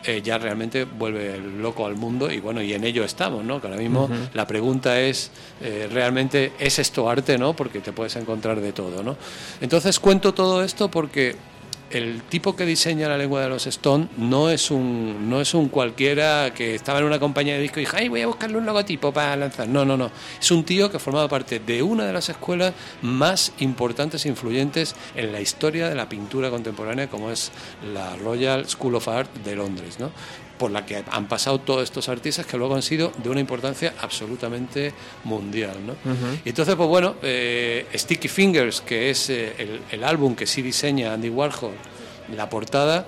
eh, ya realmente vuelve loco al mundo y bueno, y en ello estamos, ¿no? Que ahora mismo la pregunta es, eh, ¿realmente es esto arte, no? Porque te puedes encontrar de todo, ¿no? Entonces cuento todo esto porque el tipo que diseña la lengua de los Stone no es un no es un cualquiera que estaba en una compañía de disco y dijo, ay, voy a buscarle un logotipo para lanzar. No, no, no. Es un tío que ha formado parte de una de las escuelas más importantes e influyentes en la historia de la pintura contemporánea, como es la Royal School of Art de Londres, ¿no? Por la que han pasado todos estos artistas que luego han sido de una importancia absolutamente mundial. ¿no? Y entonces, pues bueno, eh, Sticky Fingers, que es eh, el, el álbum que sí diseña Andy Warhol, la portada,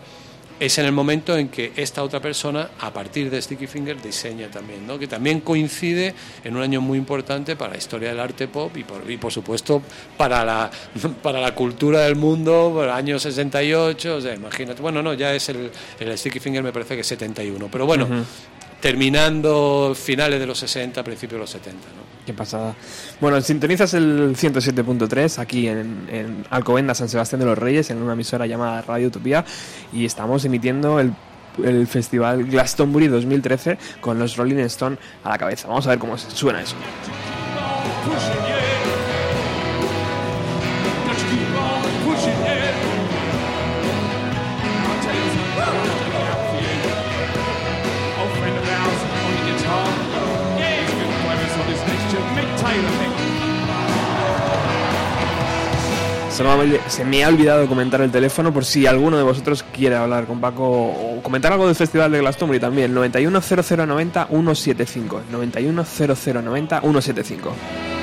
es en el momento en que esta otra persona, a partir de Sticky Fingers, diseña también, ¿no? que también coincide en un año muy importante para la historia del arte pop y por, y por supuesto para la, para la cultura del mundo, por el año 68, o sea, imagínate, bueno, no, ya es el, el Sticky Finger me parece que es 71, pero bueno, terminando finales de los 60, principios de los 70. ¿no? Qué pasada. Bueno, sintonizas el 107.3 aquí en, en Alcobendas, San Sebastián de los Reyes, en una emisora llamada Radio Utopía, y estamos emitiendo el, el festival Glastonbury 2013 con los Rolling Stone a la cabeza. Vamos a ver cómo suena eso. Se me, ha, olvidado comentar el teléfono por si alguno de vosotros quiere hablar con Paco o comentar algo del festival de Glastonbury también. 910090 175. 910090 175.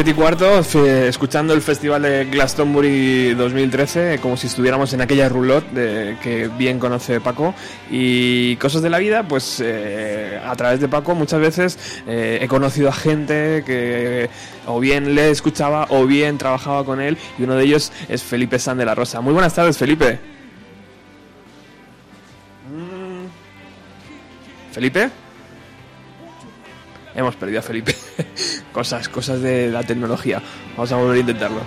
7 y cuarto, escuchando el festival de Glastonbury 2013, como si estuviéramos en aquella roulotte de, que bien conoce Paco. Y cosas de la vida, pues eh, a través de Paco muchas veces eh, he conocido a gente que o bien le escuchaba o bien trabajaba con él. Y uno de ellos es Felipe San de la Rosa. Muy buenas tardes, Felipe. Mm. ¿Felipe? Hemos perdido a Felipe. cosas, cosas de la tecnología. Vamos a volver a intentarlo.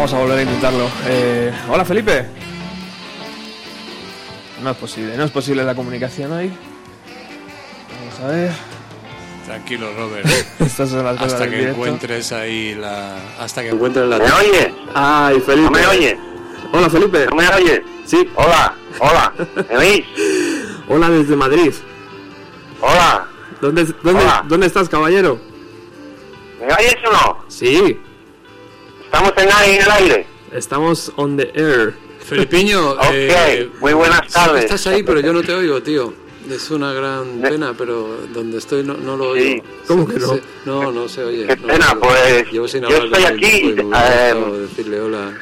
Vamos a volver a intentarlo. Eh, hola Felipe. No es posible, no es posible la comunicación hoy. Vamos a ver. Tranquilo, Robert. Estas son las cosas hasta que directo. encuentres ahí la. Hasta que encuentres la. ¿Me oyes? Ay, Felipe. ¿No me oyes? Hola Felipe. ¿No me oyes? Sí. Hola, hola. ¿Me oís? Hola desde Madrid. Hola. ¿Dónde, dónde, Hola. ¿dónde estás, caballero? ¿Me oyes o no? Sí, Estamos en, el aire. estamos on the air. Felipiño, Ok, eh, muy buenas tardes. Estás ahí, pero yo no te oigo, tío. Es una gran pena, pero donde estoy no, no lo Sí. oigo. ¿Cómo que no? No, no se oye. Qué no pena, oye. pues, Llevo sin yo estoy aquí, tiempo eh, decirle hola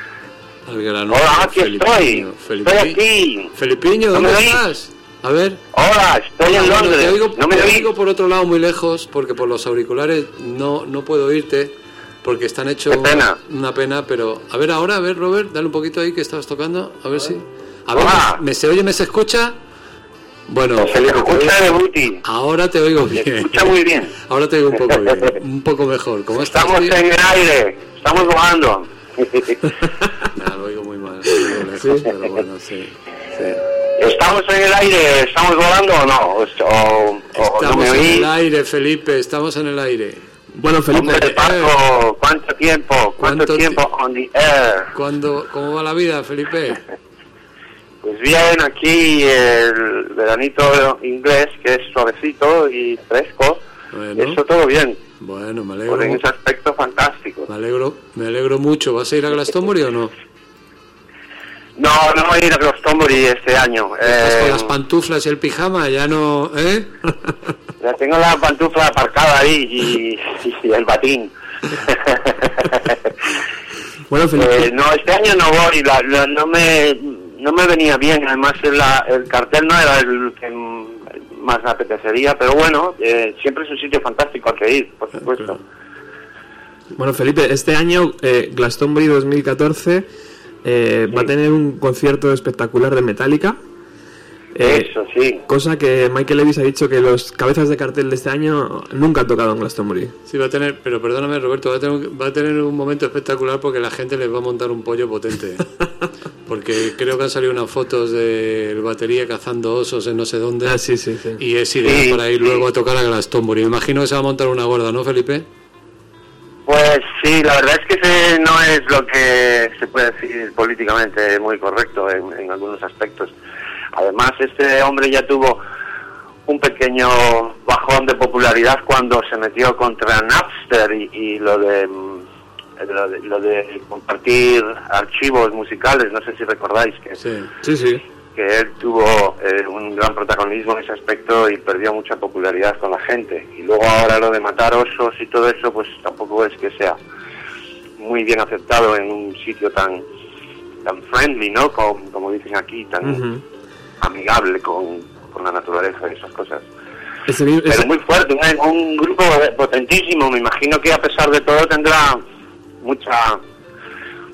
al grano. Hola, aquí estoy. Estoy aquí. Felipiño, ¿No ¿dónde estás? A ver. Hola, estoy en Londres. te oigo, ¿No me te oigo por otro lado muy lejos porque por los auriculares no, no puedo oírte porque están hechos pena. una pena, pero a ver ahora, a ver Robert, dale un poquito ahí que estabas tocando, a ver si... A ver, Hola. ¿me, me se oye, me se escucha? Bueno, Se le escucha de ahora te oigo Se bien. escucha muy bien. Ahora te oigo un poco bien, un poco mejor. ¿Cómo estás? Estamos tío? en el aire. Estamos volando. Nah, lo oigo muy mal, pero bueno, sí. sí. ¿Estamos en el aire? ¿Estamos volando o no? O, o- no Estamos en el aire, Felipe, estamos en el aire. Bueno, Felipe, Hombre, Paco, ¿cuánto tiempo? ¿Cuánto, ¿Cuánto tiempo ti- on the air? ¿Cuándo, ¿Cómo va la vida, Felipe? Pues bien, aquí el veranito inglés, que es suavecito y fresco. Bueno. Eso todo bien. Bueno, me Pues en alegro. ese aspecto fantástico. Me alegro, me alegro mucho. ¿Vas a ir a Glastonbury o no? No, no voy a ir a Glastonbury este año. Estás con Eh, las pantuflas y el pijama, ya no, ¿eh? ya tengo la pantufla aparcada ahí y, y el batín. bueno, Felipe, Eh, no, este año no voy, la- la- no me no me venía bien, además el, la- el cartel no era el que más me apetecería, pero bueno, eh, siempre es un sitio fantástico al que ir, por supuesto. bueno, Felipe, este año eh, Glastonbury 2014 eh, va a tener un concierto espectacular de Metallica. Eh, Eso sí. Cosa que Michael Levis ha dicho que los cabezas de cartel de este año nunca han tocado en Glastonbury. Sí, va a tener, pero perdóname, Roberto, va a, tener, va a tener un momento espectacular porque la gente les va a montar un pollo potente. Porque creo que han salido unas fotos del batería cazando osos en no sé dónde. Ah, sí, sí, sí. Y es ideal Sí, para ir sí. luego a tocar a Glastonbury. Me imagino que se va a montar una gorda, ¿no, Felipe? Pues sí, la verdad es que ese no es lo que se puede decir políticamente muy correcto en, en algunos aspectos. Además, este hombre ya tuvo un pequeño bajón de popularidad cuando se metió contra Napster y, lo de mm, lo de, lo de compartir archivos musicales, no sé si recordáis que, Sí. Sí, sí. Que él tuvo eh, un gran protagonismo en ese aspecto y perdió mucha popularidad con la gente. Y luego ahora lo de matar osos y todo eso, pues tampoco es que sea muy bien aceptado en un sitio tan tan friendly, ¿no? Como, como dicen aquí, tan amigable con, con la naturaleza y esas cosas. Ese Pero muy fuerte, un, un grupo potentísimo. Me imagino que a pesar de todo tendrá mucha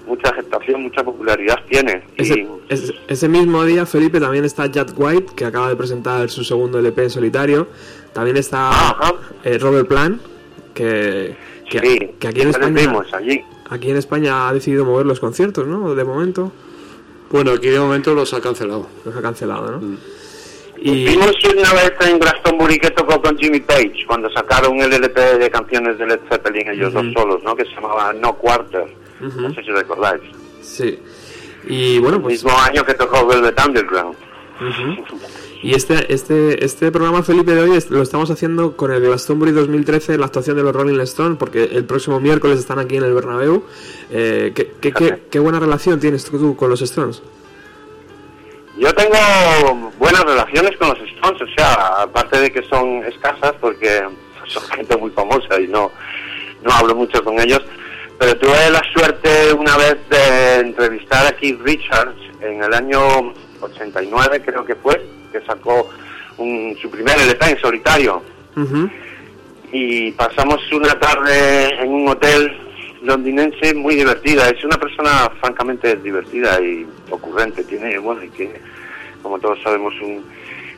mucha aceptación, mucha popularidad tiene. Ese, Y- ese- ese mismo día, Felipe, también está Jack White, que acaba de presentar su segundo LP en solitario. También está eh, Robert Plant, que, que, sí, que aquí, en España, vimos allí. aquí en España ha decidido mover los conciertos, ¿no? De momento Bueno, aquí de momento los ha cancelado. los ha cancelado, ¿no? Mm. Y Vimos una vez en Glastonbury que tocó con Jimmy Page cuando sacaron el LP de canciones de Led Zeppelin, ellos dos solos, ¿no? Que se llamaba No Quarter. No sé si recordáis. sí. Y bueno, El pues mismo año que tocó Velvet Underground. Y este, este, este programa, Felipe, de hoy lo estamos haciendo con el Glastonbury 2013, la actuación de los Rolling Stones, porque el próximo miércoles están aquí en el Bernabéu. Eh, ¿qué, qué, qué- qué buena relación tienes tú con los Stones? Yo tengo buenas relaciones con los Stones, o sea, aparte de que son escasas porque son gente muy famosa y no, no hablo mucho con ellos, pero tuve la suerte una vez de entrevistar a Keith Richards en el año 89 creo que fue, que sacó un- su primer LP en solitario y pasamos una tarde en un hotel londinense muy divertida. Es una persona francamente divertida y ocurrente. Tiene, bueno, y que, como todos sabemos, un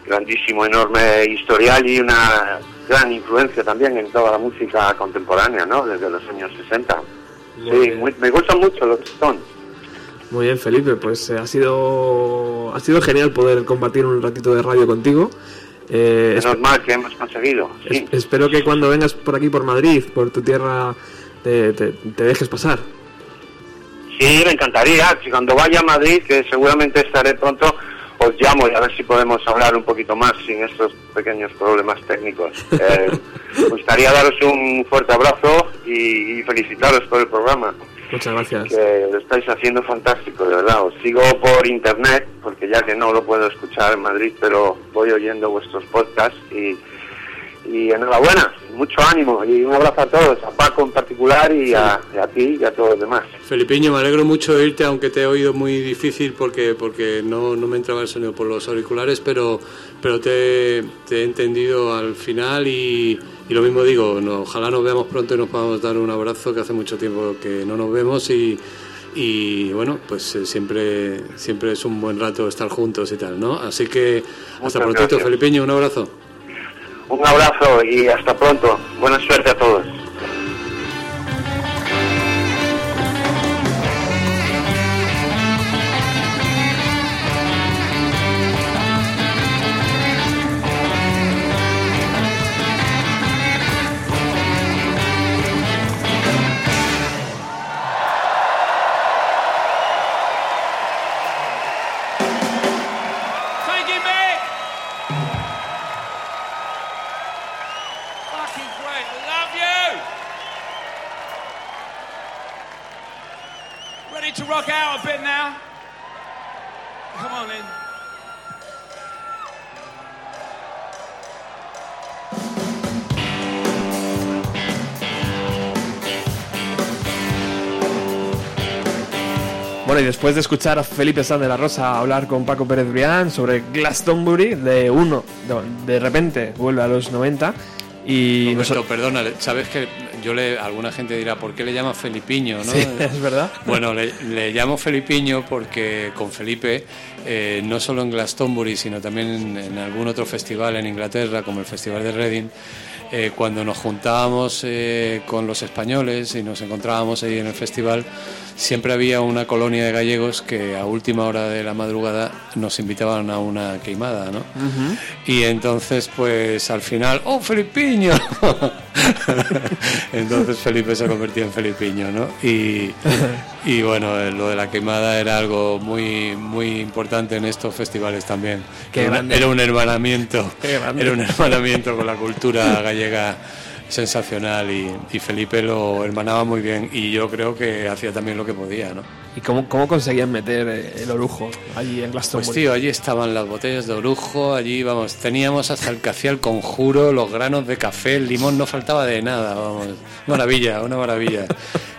grandísimo, enorme historial y una gran influencia también en toda la música contemporánea, ¿no? Desde los años 60. Sí, muy- me gustan mucho los Stones. Muy bien, Felipe, pues eh, ha sido ha sido genial poder compartir un ratito de radio contigo. Eh, Es normal que hemos conseguido. es- Sí. espero que cuando vengas por aquí, por Madrid, por tu tierra, te, te- te dejes pasar. Sí, me encantaría. Si cuando vaya a Madrid, que seguramente estaré pronto, os llamo y a ver si podemos hablar un poquito más sin estos pequeños problemas técnicos. Eh, me gustaría daros un fuerte abrazo y, y felicitaros por el programa, Muchas gracias. que lo estáis haciendo fantástico, de verdad. Os sigo por internet, porque ya que no lo puedo escuchar en Madrid, pero voy oyendo vuestros podcasts y, y enhorabuena, mucho ánimo y un abrazo a todos, a Paco en particular y a, y a ti y a todos los demás. Felipiño, me alegro mucho de oírte, aunque te he oído muy difícil porque, porque no, no me entraba el sonido por los auriculares, pero, pero te, te he entendido al final y, y lo mismo digo, no, ojalá nos veamos pronto y nos podamos dar un abrazo, que hace mucho tiempo que no nos vemos y, y bueno, pues eh, siempre, siempre es un buen rato estar juntos y tal, ¿no? Así que hasta Muchas prontito, gracias. Felipiño, un abrazo. Un abrazo y hasta pronto. Buena suerte a todos. Bueno, y después de escuchar a Felipe Sanz de la Rosa hablar con Paco Pérez Brián sobre Glastonbury, de uno, de repente vuelve a los 90 y... Roberto, noso- perdona, sabes que yo le, alguna gente dirá, ¿por qué le llamas Felipiño? ¿no? Sí, es verdad. Bueno, le, le llamo Felipiño porque con Felipe, eh, no solo en Glastonbury, sino también en, en algún otro festival en Inglaterra, como el Festival de Reading, eh, cuando nos juntábamos eh, con los españoles y nos encontrábamos ahí en el festival, siempre había una colonia de gallegos que a última hora de la madrugada nos invitaban a una queimada, ¿no? Y entonces, pues al final, ¡oh, Felipiño! entonces Felipe se convirtió en Felipiño, ¿no? Y, y bueno, lo de la queimada era algo muy, muy importante en estos festivales también. Qué era, grande. era un hermanamiento, Qué grande. era un hermanamiento con la cultura gallega sensacional y, y Felipe lo hermanaba muy bien y yo creo que hacía también lo que podía, ¿no? ¿Y cómo, cómo conseguían meter eh, el orujo allí en Glastonbury? Pues tío, allí estaban las botellas de orujo, allí vamos, teníamos hasta el hacía el conjuro, los granos de café, el limón, no faltaba de nada, vamos, maravilla, una maravilla.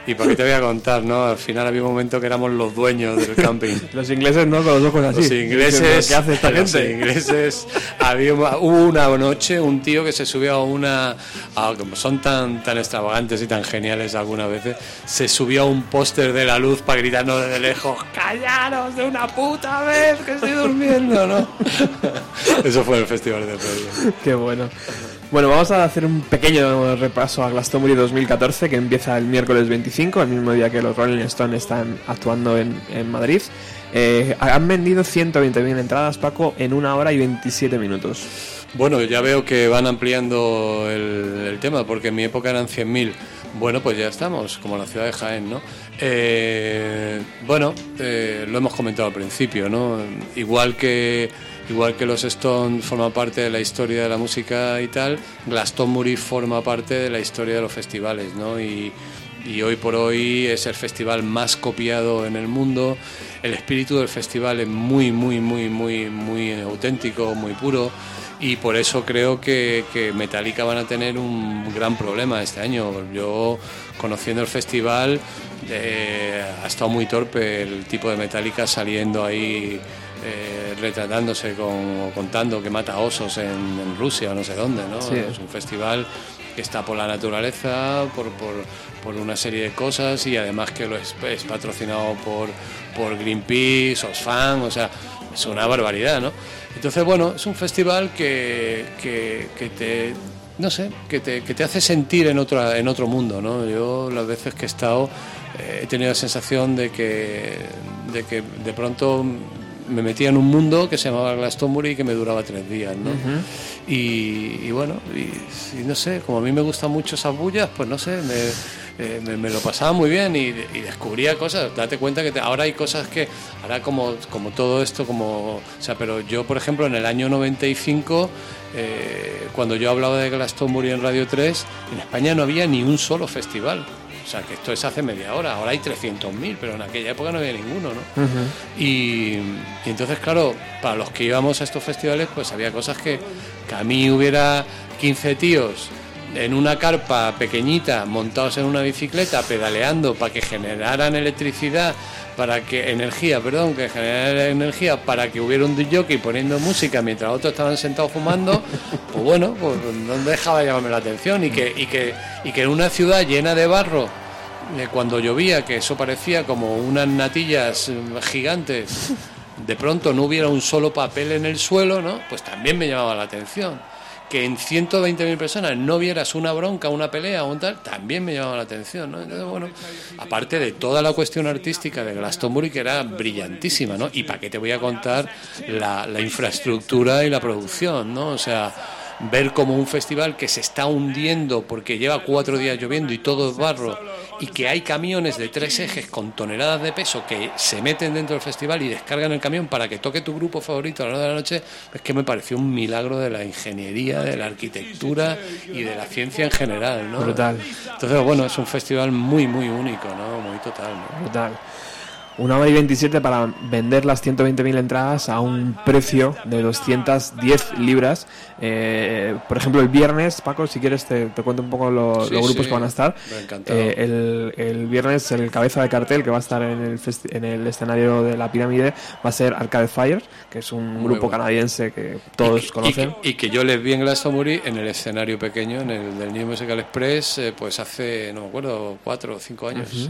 Y por qué te voy a contar, ¿no? Al final había un momento que éramos los dueños del camping. Los ingleses no, con los ojos así. Los ingleses, ¿Qué hace esta los gente? ingleses, había hubo una noche un tío que se subió a una, a- como son tan tan extravagantes y tan geniales algunas veces, se subió a un póster de la luz para gritarnos desde lejos, callaros de una puta vez que estoy durmiendo, ¿no? Eso fue el festival de Reading. Qué bueno. Bueno, vamos a hacer un pequeño repaso a Glastonbury 2014 que empieza el miércoles 25, el mismo día que los Rolling Stones están actuando en, en Madrid. Eh, han vendido 120.000 entradas, Paco, en una hora y 27 minutos. Bueno, ya veo que van ampliando el, tema, porque en mi época eran 100.000. Bueno, pues ya estamos, como la ciudad de Jaén, ¿no? Eh, bueno, eh, lo hemos comentado al principio, ¿no? Igual que, igual que los Stones forman parte de la historia de la música y tal, Glastonbury forma parte de la historia de los festivales, ¿no? Y, hoy por hoy es el festival más copiado en el mundo. El espíritu del festival es muy, muy, muy, muy, muy auténtico, muy puro. Y por eso creo que, que Metallica van a tener un gran problema este año. Yo, conociendo el festival, eh, ha estado muy torpe el tipo de Metallica saliendo ahí eh, retratándose con, o contando que mata osos en, en Rusia o no sé dónde, ¿no? Sí. Es un festival que está por la naturaleza, por, por, por una serie de cosas y además que lo es, es patrocinado por, por Greenpeace, Osfam, o sea, es una barbaridad, ¿no? Entonces, bueno, es un festival que, que, que te, no sé, que te, que te hace sentir en, otra, en otro mundo, ¿no? Yo las veces que he estado eh, he tenido la sensación de que, de que de pronto me metía en un mundo que se llamaba Glastonbury y que me duraba tres días, ¿no? y, y bueno, y, y no sé, como a mí me gustan mucho esas bullas, pues no sé, me, eh, me, me lo pasaba muy bien y, y descubría cosas. Date cuenta que te- ahora hay cosas que, ahora como, como todo esto, como, o sea, pero yo, por ejemplo, en el año 95, eh, cuando yo hablaba de Glastonbury en Radio 3, en España no había ni un solo festival. O sea, que esto es hace media hora, ahora hay 300.000, pero en aquella época no había ninguno, ¿no? Y, y entonces, claro, para los que íbamos a estos festivales, pues había cosas que, que a mí hubiera 15 tíos en una carpa pequeñita, montados en una bicicleta, pedaleando para que generaran electricidad, para que energía, perdón, que generaran energía para que hubiera un DJ poniendo música mientras otros estaban sentados fumando, pues bueno, pues no dejaba de llamarme la atención y que, y que, y que en una ciudad llena de barro eh, cuando llovía, que eso parecía como unas natillas eh, gigantes, de pronto no hubiera un solo papel en el suelo, ¿no? Pues también me llamaba la atención. Que en 120.000 personas no vieras una bronca, una pelea o un tal, también me llamaba la atención, ¿no? Entonces, bueno, aparte de toda la cuestión artística de Glastonbury, que era brillantísima, ¿no? Y para qué te voy a contar la, la infraestructura y la producción, ¿no? O sea, ver como un festival que se está hundiendo porque lleva cuatro días lloviendo y todo es barro y que hay camiones de tres ejes con toneladas de peso que se meten dentro del festival y descargan el camión para que toque tu grupo favorito a la hora de la noche, es que me pareció un milagro de la ingeniería, de la arquitectura y de la ciencia en general, ¿no? Brutal. Entonces, bueno, es un festival muy, muy único, ¿no? Muy total, ¿no? Brutal. Una hora y 27 para vender las 120.000 entradas a un precio de 210 libras. Eh, por ejemplo, el viernes, Paco, si quieres te, te cuento un poco lo- Sí, los grupos sí, que van a estar. Eh, el, el viernes el cabeza de cartel que va a estar en el, en el escenario de la pirámide va a ser Arcade Fire, que es un Muy grupo bueno. canadiense que todos y, conocen. que, y que yo les vi en Glastonbury en el escenario pequeño, en el del New Musical Express, eh, pues hace, no me acuerdo, cuatro o cinco años. Sí.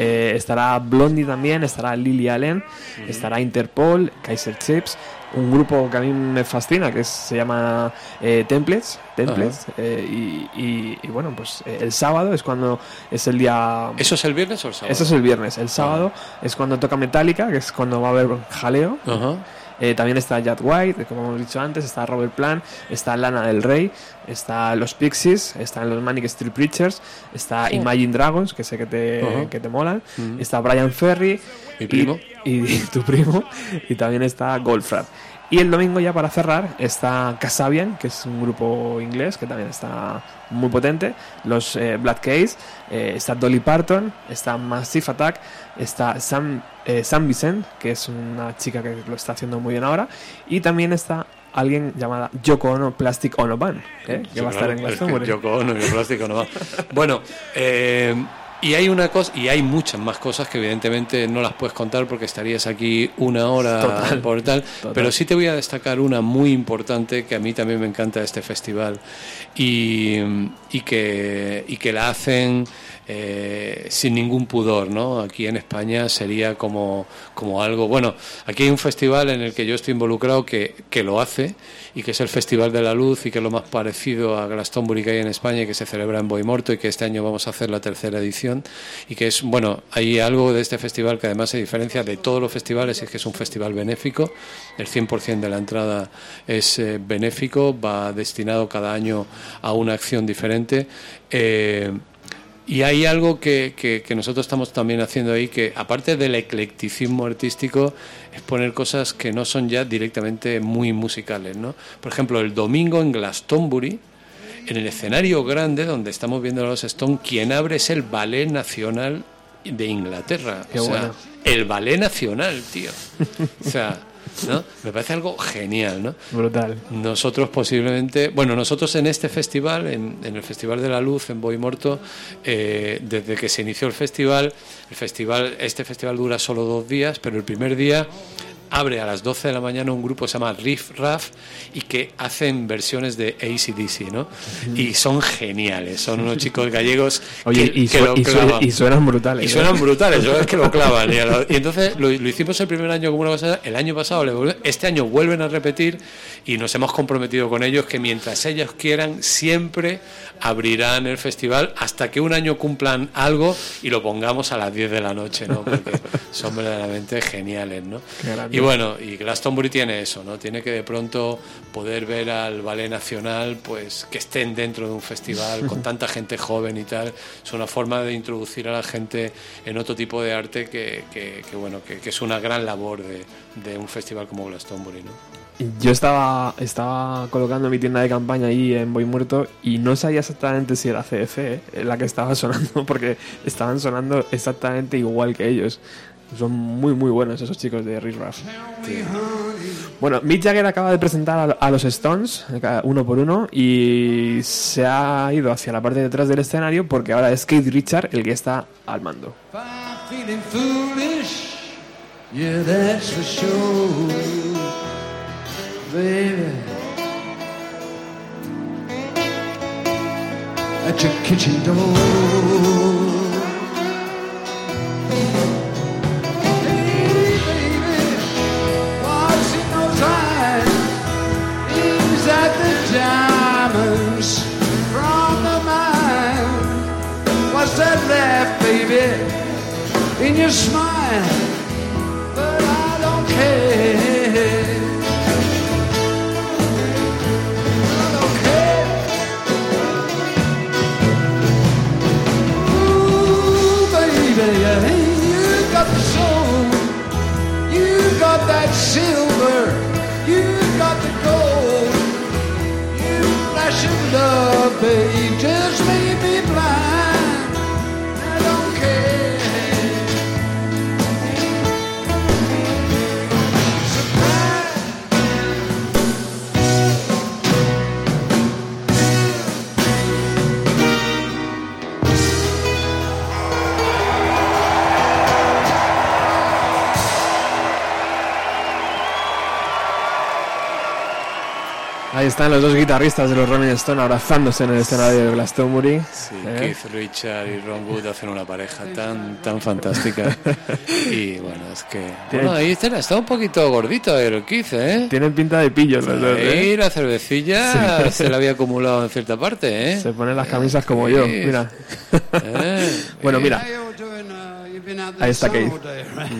Eh, estará Blondie también, estará Lily Allen, estará Interpol, Kaiser Chips, un grupo que a mí me fascina que es- se llama eh, Templates, Templates eh, y, y- y bueno, pues eh, el sábado es cuando es el día... ¿Eso es el viernes o el sábado? Eso es el viernes, el sábado es cuando toca Metallica, que es cuando va a haber jaleo. Ajá. Eh, también está Jack White, como hemos dicho antes, está Robert Plant, está Lana del Rey, está los Pixies, están los Manic Street Preachers, está Imagine Dragons, que sé que te, que te molan, está Brian Ferry, Mi y- primo. Y, tu primo, y también está Goldfrapp. Y el domingo ya para cerrar está Casabian, que es un grupo inglés que también está muy potente, los eh, Black Keys, eh, está Dolly Parton, está Massive Attack, está Sam, eh, Sam Vicent, que es una chica que lo está haciendo muy bien ahora, y también está alguien llamada Yoko Ono Plastic Ono Band, ¿eh? que Sí, va a estar claro, en Glastonbury. Yoko Ono y el plástico no va. Bueno, eh, y hay una cosa, y hay muchas más cosas que evidentemente no las puedes contar porque estarías aquí una hora Total, por tal, total. pero sí te voy a destacar una muy importante que a mí también me encanta de este festival y, y que, y que la hacen eh, sin ningún pudor, ¿no? Aquí en España sería como, como algo, bueno, aquí hay un festival en el que yo estoy involucrado que, que lo hace y que es el Festival de la Luz y que es lo más parecido a Glastonbury que hay en España y que se celebra en Boimorto y que este año vamos a hacer la tercera edición y que es, bueno, hay algo de este festival que además se diferencia de todos los festivales es que es un festival benéfico, el 100% de la entrada es eh, benéfico, va destinado cada año a una acción diferente. Eh, y hay algo que, que- que nosotros estamos también haciendo ahí, que aparte del eclecticismo artístico, es poner cosas que no son ya directamente muy musicales. ¿no? Por ejemplo, el domingo en Glastonbury, en el escenario grande donde estamos viendo a los Stone, quien abre es el Ballet Nacional de Inglaterra. Qué o sea, bueno. el Ballet Nacional, tío. O sea, ¿no? me parece algo genial, ¿no? Brutal. Nosotros posiblemente, bueno, nosotros en este festival, en, en el Festival de la Luz en Boimorto, eh, desde que se inició el festival, el festival, este festival dura solo dos días, pero el primer día abre a las 12 de la mañana un grupo que se llama Riff Raff y que hacen versiones de ACDC, ¿no? Y son geniales, son unos chicos gallegos Oye, que, y, que su- lo y su- clavan. y suenan brutales. Y ¿eh? suenan brutales, yo es que lo clavan. Y, a lo- y entonces lo, lo hicimos el primer año como una cosa, el año pasado, este año vuelven a repetir y nos hemos comprometido con ellos que mientras ellos quieran, siempre abrirán el festival hasta que un año cumplan algo y lo pongamos a las 10 de la noche, ¿no? Porque son verdaderamente geniales, ¿no? Y bueno, y Glastonbury tiene eso, ¿no? Tiene que de pronto poder ver al ballet nacional, pues que estén dentro de un festival con tanta gente joven y tal. Es una forma de introducir a la gente en otro tipo de arte que, que- que, bueno, que, que es una gran labor de, de un festival como Glastonbury, ¿no? Yo estaba, estaba colocando mi tienda de campaña ahí en Boy Muerto y no sabía exactamente si era CDC eh, la que estaba sonando, porque estaban sonando exactamente igual que ellos. Son muy, muy buenos esos chicos de Riff Raff. Bueno, Mick Jagger acaba de presentar a, a los Stones, eh, uno por uno, y se ha ido hacia la parte de atrás del escenario porque ahora es Keith Richard el que está al mando. Baby. At your kitchen door. Diamonds from the mine? What's that laugh, baby? in your smile, that silver, están los dos guitarristas de los Rolling Stone abrazándose en el escenario de Glastonbury. Sí, ¿eh? Keith Richard y Ron Wood hacen una pareja tan tan fantástica. y bueno, es que. Bueno, ahí está, está un poquito gordito el Keith, ¿eh? Tienen pinta de pillos los dos, ¿eh? La cervecilla Sí. se la había acumulado en cierta parte, ¿eh? Se ponen las camisas como yo, mira. Eh. bueno, mira? Uh, Ahí está Keith. right?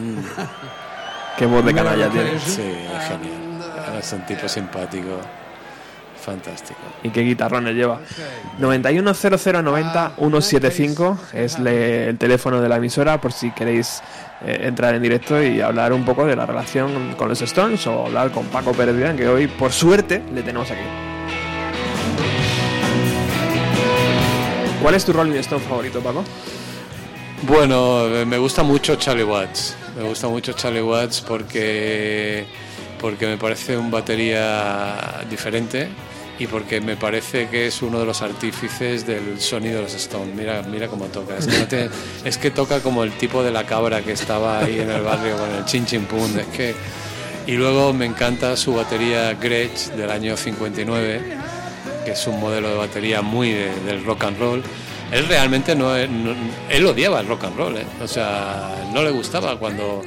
qué voz de canalla tiene. Sí, genial. Es un tipo simpático. Fantástico. Y qué guitarrones lleva. 910090-175 es le- el teléfono de la emisora por si queréis eh, entrar en directo y hablar un poco de la relación con los Stones o hablar con Paco Pérez Vidal, que hoy por suerte le tenemos aquí. ¿Cuál es tu Rolling Stone favorito, Paco? Bueno, me gusta mucho Charlie Watts. Me gusta mucho Charlie Watts porque, porque me parece un batería diferente y porque me parece que es uno de los artífices del sonido de los Stones. Mira, mira cómo toca. Es que, no tiene- es que toca como el tipo de la cabra que estaba ahí en el barrio con el chin chin pum. Es que y luego me encanta su batería Gretsch del año 59 que es un modelo de batería muy de- del rock and roll. Él realmente no, no- él odiaba el rock and roll, ¿eh? o sea, no le gustaba cuando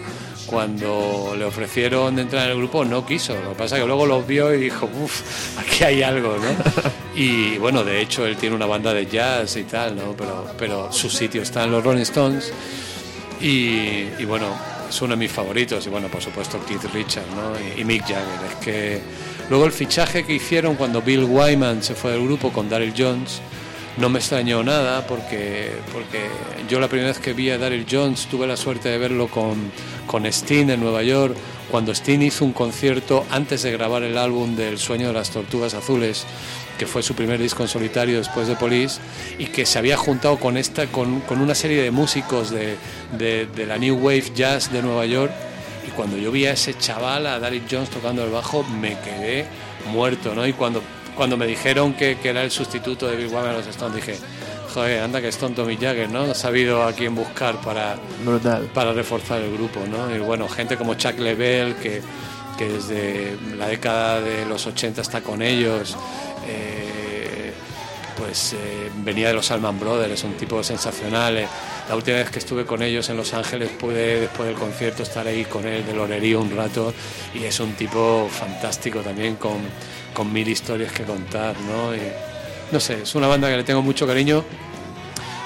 cuando le ofrecieron de entrar en el grupo no quiso. Lo que pasa es que luego los vio y dijo, uff, aquí hay algo, ¿no? Y bueno, de hecho él tiene una banda de jazz y tal, ¿no? Pero, pero su sitio está en los Rolling Stones y, y bueno, es uno de mis favoritos. Y bueno, por supuesto Keith Richards ¿no? y, y Mick Jagger. Es que luego el fichaje que hicieron cuando Bill Wyman se fue del grupo con Daryl Jones no me extrañó nada porque, porque yo la primera vez que vi a Daryl Jones tuve la suerte de verlo con, con Steen en Nueva York cuando Steen hizo un concierto antes de grabar el álbum del Sueño de las Tortugas Azules que fue su primer disco en solitario después de Police y que se había juntado con esta con, con una serie de músicos de, de, la New Wave Jazz de Nueva York y cuando yo vi a ese chaval, a Daryl Jones tocando el bajo, me quedé muerto, ¿no? Y cuando, cuando me dijeron que, que era el sustituto de Bill Wyman a los Stones, dije, joder, anda que es tonto Mick Jagger, ¿no? Ha sabido a quién buscar para, Brutal. para reforzar el grupo, ¿no? Y bueno, gente como Chuck Level, que, que desde la década de los 80 está con ellos, eh, pues eh, venía de los Alman Brothers, un tipo sensacional. eh. La última vez que estuve con ellos en Los Ángeles pude, después del concierto, estar ahí con él de lorerío un rato y es un tipo fantástico también con, con mil historias que contar, ¿no? Y, no sé, es una banda que le tengo mucho cariño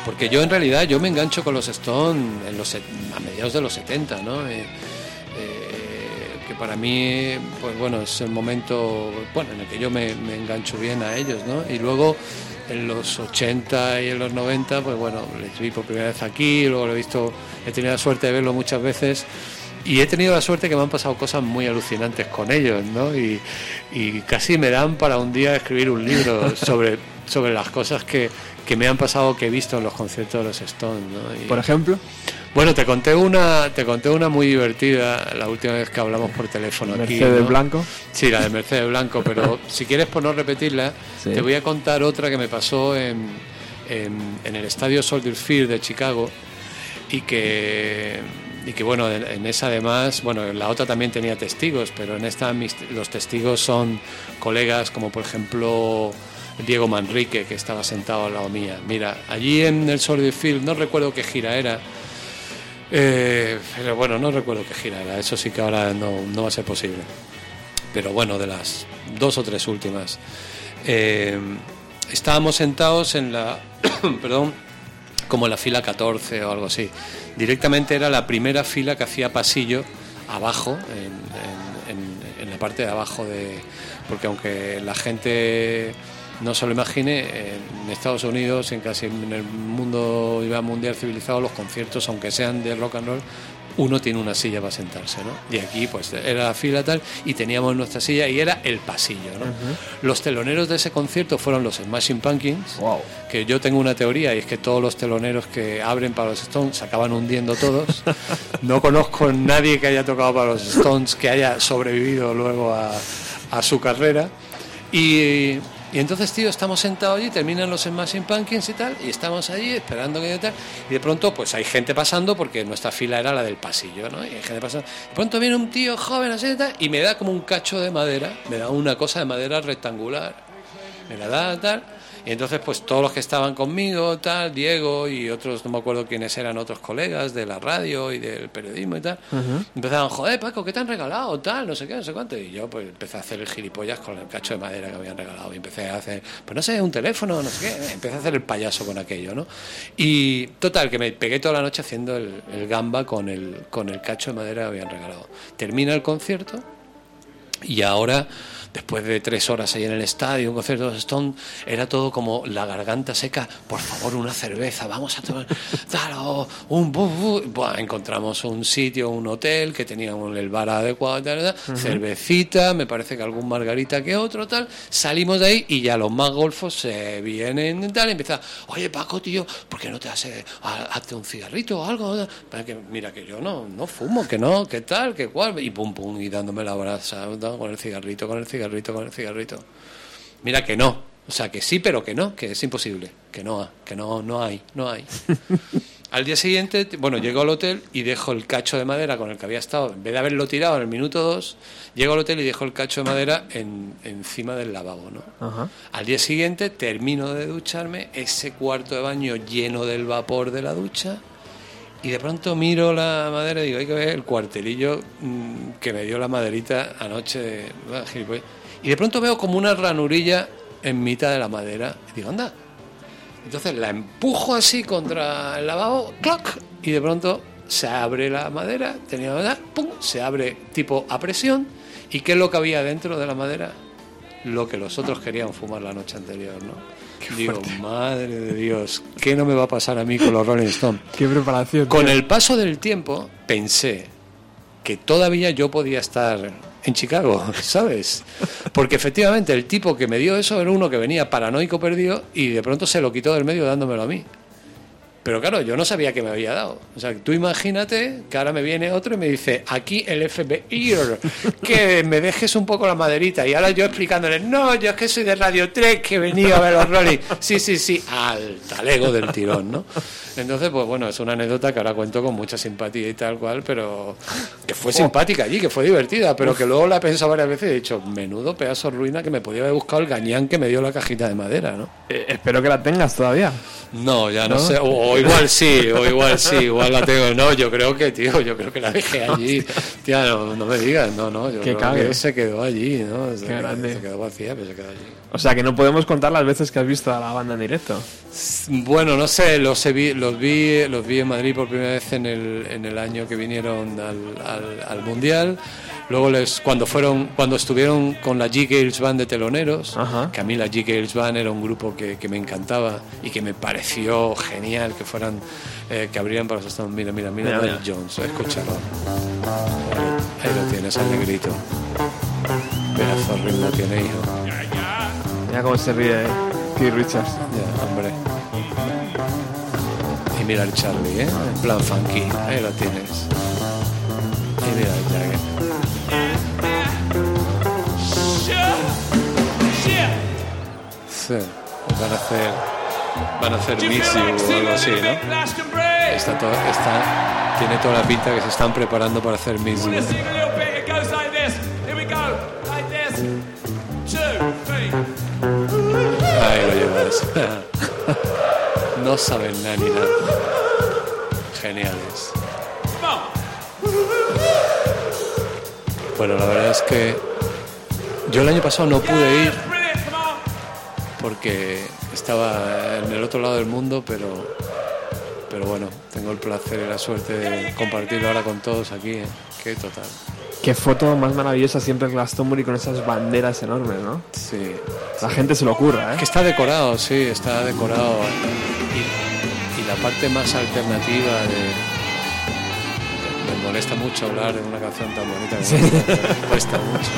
porque yo en realidad yo me engancho con los Stones en los, a mediados de los 70, ¿no? Eh, eh, que para mí, pues bueno, es el momento bueno, en el que yo me, me engancho bien a ellos, ¿no? Y luego en los 80 y en los 90, pues bueno, les vi por primera vez aquí, luego lo he visto, he tenido la suerte de verlo muchas veces y he tenido la suerte que me han pasado cosas muy alucinantes con ellos, ¿no? Y, y casi me dan para un día escribir un libro sobre, sobre las cosas que, que me han pasado, que he visto en los conciertos de los Stones, ¿no? Y- Por ejemplo, bueno, te conté una, te conté una muy divertida la última vez que hablamos por teléfono aquí. Mercedes ¿no? Blanco. Sí, la de Mercedes Blanco, pero si quieres por no repetirla, Sí. te voy a contar otra que me pasó en, en, en el estadio Soldier Field de Chicago y que y que bueno, en, esa además, bueno, la otra también tenía testigos, pero en esta los testigos son colegas como por ejemplo Diego Manrique, que estaba sentado al lado mía. Mira, allí en el Soldier Field, no recuerdo qué gira era, eh, pero bueno, no recuerdo qué gira era, eso sí que ahora no, no va a ser posible. Pero bueno, de las dos o tres últimas. Eh, estábamos sentados en la, perdón, como en la fila 14 o algo así. Directamente era la primera fila que hacía pasillo abajo, en, la parte de abajo de... Porque aunque la gente no se lo imagine, en Estados Unidos, en casi en el mundo mundial civilizado, los conciertos, aunque sean de rock and roll, uno tiene una silla para sentarse, ¿no? Y aquí, pues, era la fila tal, y teníamos nuestra silla y era el pasillo, ¿no? Los teloneros de ese concierto fueron los Smashing Pumpkins, Wow. que yo tengo una teoría y es que todos los teloneros que abren para los Stones se acaban hundiendo todos. No conozco nadie que haya tocado para los Stones que haya sobrevivido luego a, a su carrera. Y, y entonces, tío, estamos sentados allí, terminan los Smashing Pumpkins y tal, y estamos allí esperando que tal, y de pronto, pues hay gente pasando, porque nuestra fila era la del pasillo, ¿no? Y hay gente pasando. De pronto viene un tío joven así y tal, y me da como un cacho de madera, me da una cosa de madera rectangular me la da tal y entonces pues todos los que estaban conmigo tal Diego y otros no me acuerdo quiénes eran otros colegas de la radio y del periodismo y tal empezaban joder Paco qué te han regalado tal no sé qué no sé cuánto y yo pues empecé a hacer el gilipollas con el cacho de madera que me habían regalado y empecé a hacer pues no sé un teléfono no sé qué empecé a hacer el payaso con aquello no y total que me pegué toda la noche haciendo el, el gamba con el con el cacho de madera que me habían regalado. Termina el concierto y ahora, después de tres horas ahí en el estadio, un concierto de los Stones, era todo como la garganta seca. Por favor, una cerveza, vamos a tomar. Claro, un bu, bu. Buah, encontramos un sitio, un hotel que tenía un- el bar adecuado, tal, tal, cervecita, me parece que algún margarita que otro, tal. Salimos de ahí y ya los más golfos se vienen tal. Y empieza, oye Paco, tío, ¿por qué no te haces, ha- hazte un cigarrito o algo? Para que, mira, que yo no, no fumo, que no, que tal, que cual. Y pum, pum, y dándome la brasa, con el cigarrito, con el cigarrito, con el cigarrito. Mira que no. O sea, que sí, pero que no, que es imposible. Que no, que no, no hay, no hay. Al día siguiente, bueno, llego al hotel y dejo el cacho de madera con el que había estado. En vez de haberlo tirado en el minuto dos, llego al hotel y dejo el cacho de madera en, encima del lavabo, ¿no? Ajá. Al día siguiente termino de ducharme, ese cuarto de baño lleno del vapor de la ducha, y de pronto miro la madera y digo, hay que ver el cuartelillo mm, que me dio la maderita anoche. ah. Y de pronto veo como una ranurilla en mitad de la madera. Y digo, anda. Entonces la empujo así contra el lavabo, ¡clac! Y de pronto se abre la madera, tenía la madera, ¡pum! Se abre tipo a presión. ¿Y qué es lo que había dentro de la madera? Lo que los otros querían fumar la noche anterior, ¿no? Digo, madre de Dios, ¿qué no me va a pasar a mí con los Rolling Stones? Qué preparación. Con tío. el paso del tiempo pensé que todavía yo podía estar en Chicago, ¿sabes? Porque efectivamente el tipo que me dio eso era uno que venía paranoico perdido y de pronto se lo quitó del medio dándomelo a mí. Pero claro, yo no sabía que me había dado. O sea, tú imagínate que ahora me viene otro y me dice, aquí el FBI, que me dejes un poco la maderita. Y ahora yo explicándole, no, yo es que soy de Radio 3, que venido a ver los Rolling. Sí, sí, sí, al talego del tirón, ¿no? Entonces, pues bueno, es una anécdota que ahora cuento con mucha simpatía y tal cual, pero que fue simpática allí, que fue divertida, pero que luego la he pensado varias veces y he dicho, menudo pedazo de ruina que me podía haber buscado el gañán que me dio la cajita de madera, ¿no? Eh, espero que la tengas todavía. No, ya no, ¿No? sé, o, o igual sí, o igual sí, igual la tengo. No, yo creo que, tío, yo creo que la dejé allí. Tía, no, no me digas, no, no, yo Qué creo cague. que se quedó allí, ¿no? Se, Qué grande. se quedó vacía, pero se quedó allí. O sea que no podemos contar las veces que has visto a la banda en directo. Bueno, no sé, los, vi, los, vi, los vi en Madrid por primera vez en el, en el año que vinieron al, al, al Mundial. Luego les, cuando fueron, cuando estuvieron con la G Gales Band de teloneros, Ajá. que a mí la G Gales Band era un grupo que, que me encantaba y que me pareció genial que fueran, eh, que abrieran para los Stones. Mira, mira, mira, Mira, mira. Jones, escúchalo. Ahí lo tienes, al negrito. Pedazo ritmo tiene, hijo. Mira cómo se ríe eh, Keith Richards. Ya, hombre. Y mira el Charlie, ¿eh? En plan funky. Ahí lo tienes. Y mira el Jagger. Sí. Van a hacer... Van a hacer Miss You o algo así, ¿no? Está todo, está, tiene toda la pinta que se están preparando para hacer Miss You. no saben nada ni nada. Geniales. Bueno, la verdad es que yo el año pasado no pude ir porque estaba en el otro lado del mundo, pero, pero bueno, tengo el placer y la suerte de compartirlo ahora con todos aquí. ¿eh? Qué total. Qué foto más maravillosa siempre Glastonbury con esas banderas enormes, ¿no? Sí. La gente se lo ocurra, ¿eh? Que está decorado, sí, está decorado. Y, y la parte más alternativa de. Me molesta mucho hablar de una canción tan bonita como esta, me cuesta mucho.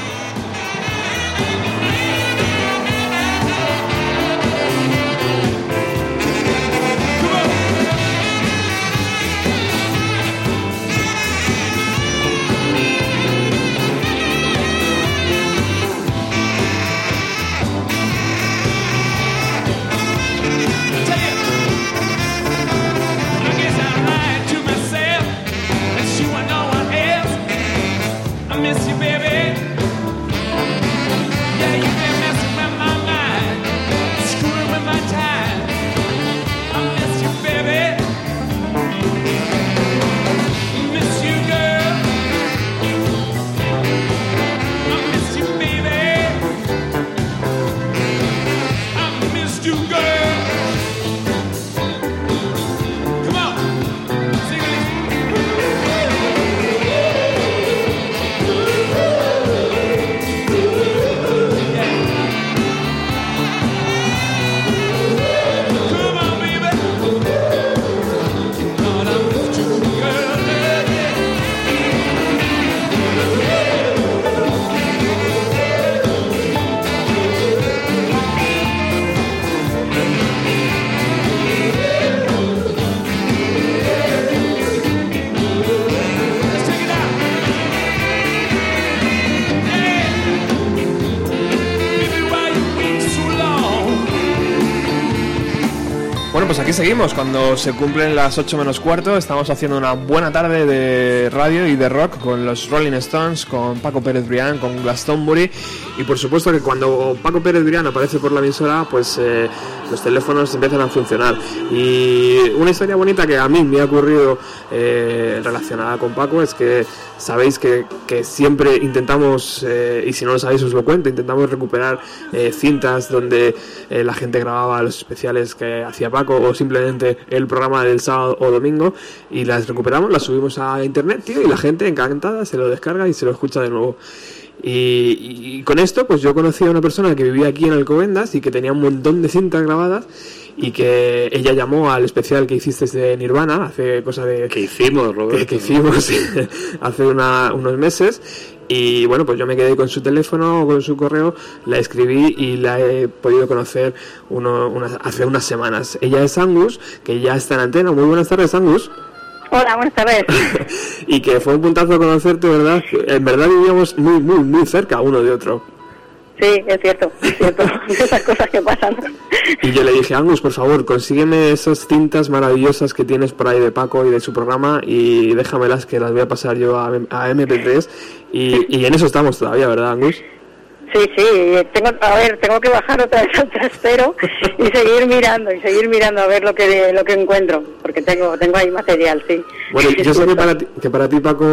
Seguimos. Cuando se cumplen las 8 menos cuarto, estamos haciendo una buena tarde de radio y de rock con los Rolling Stones, con Paco Pérez Brián, con Glastonbury. Y por supuesto que cuando Paco Pérez Brián aparece por la emisora, pues eh, los teléfonos empiezan a funcionar. Y una historia bonita que a mí me ha ocurrido eh, relacionada con Paco es que sabéis que, que siempre intentamos, eh, y si no lo sabéis os lo cuento, intentamos recuperar eh, cintas donde eh, la gente grababa los especiales que hacía Paco o simplemente el programa del sábado o domingo y las recuperamos, las subimos a internet, tío, y la gente encantada se lo descarga y se lo escucha de nuevo. Y, con esto, pues yo conocí a una persona que vivía aquí en Alcobendas y que tenía un montón de cintas grabadas y que ella llamó al especial que hiciste de Nirvana hace cosa de Que hicimos, Roberto. que, que hicimos hace una- unos meses. Y bueno pues yo me quedé con su teléfono con su correo la escribí y la he podido conocer uno, unas- hace unas semanas. Ella es Angus que ya está en antena. Muy buenas tardes Angus Hola, buenas tardes. y que fue un puntazo conocerte verdad en verdad vivíamos muy muy muy cerca uno de otro Sí, es cierto, es cierto. Esas cosas que pasan. Y yo le dije, Angus, por favor, consígueme esas cintas maravillosas que tienes por ahí de Paco y de su programa y déjamelas que las voy a pasar yo a, a MP3. Y, y en eso estamos todavía, ¿verdad, Angus? Sí, sí, tengo, a ver, tengo que bajar otra vez al trastero y seguir mirando, y seguir mirando a ver lo que lo que encuentro, porque tengo tengo ahí material, sí. Bueno, yo sé que para, ti, que para ti, Paco,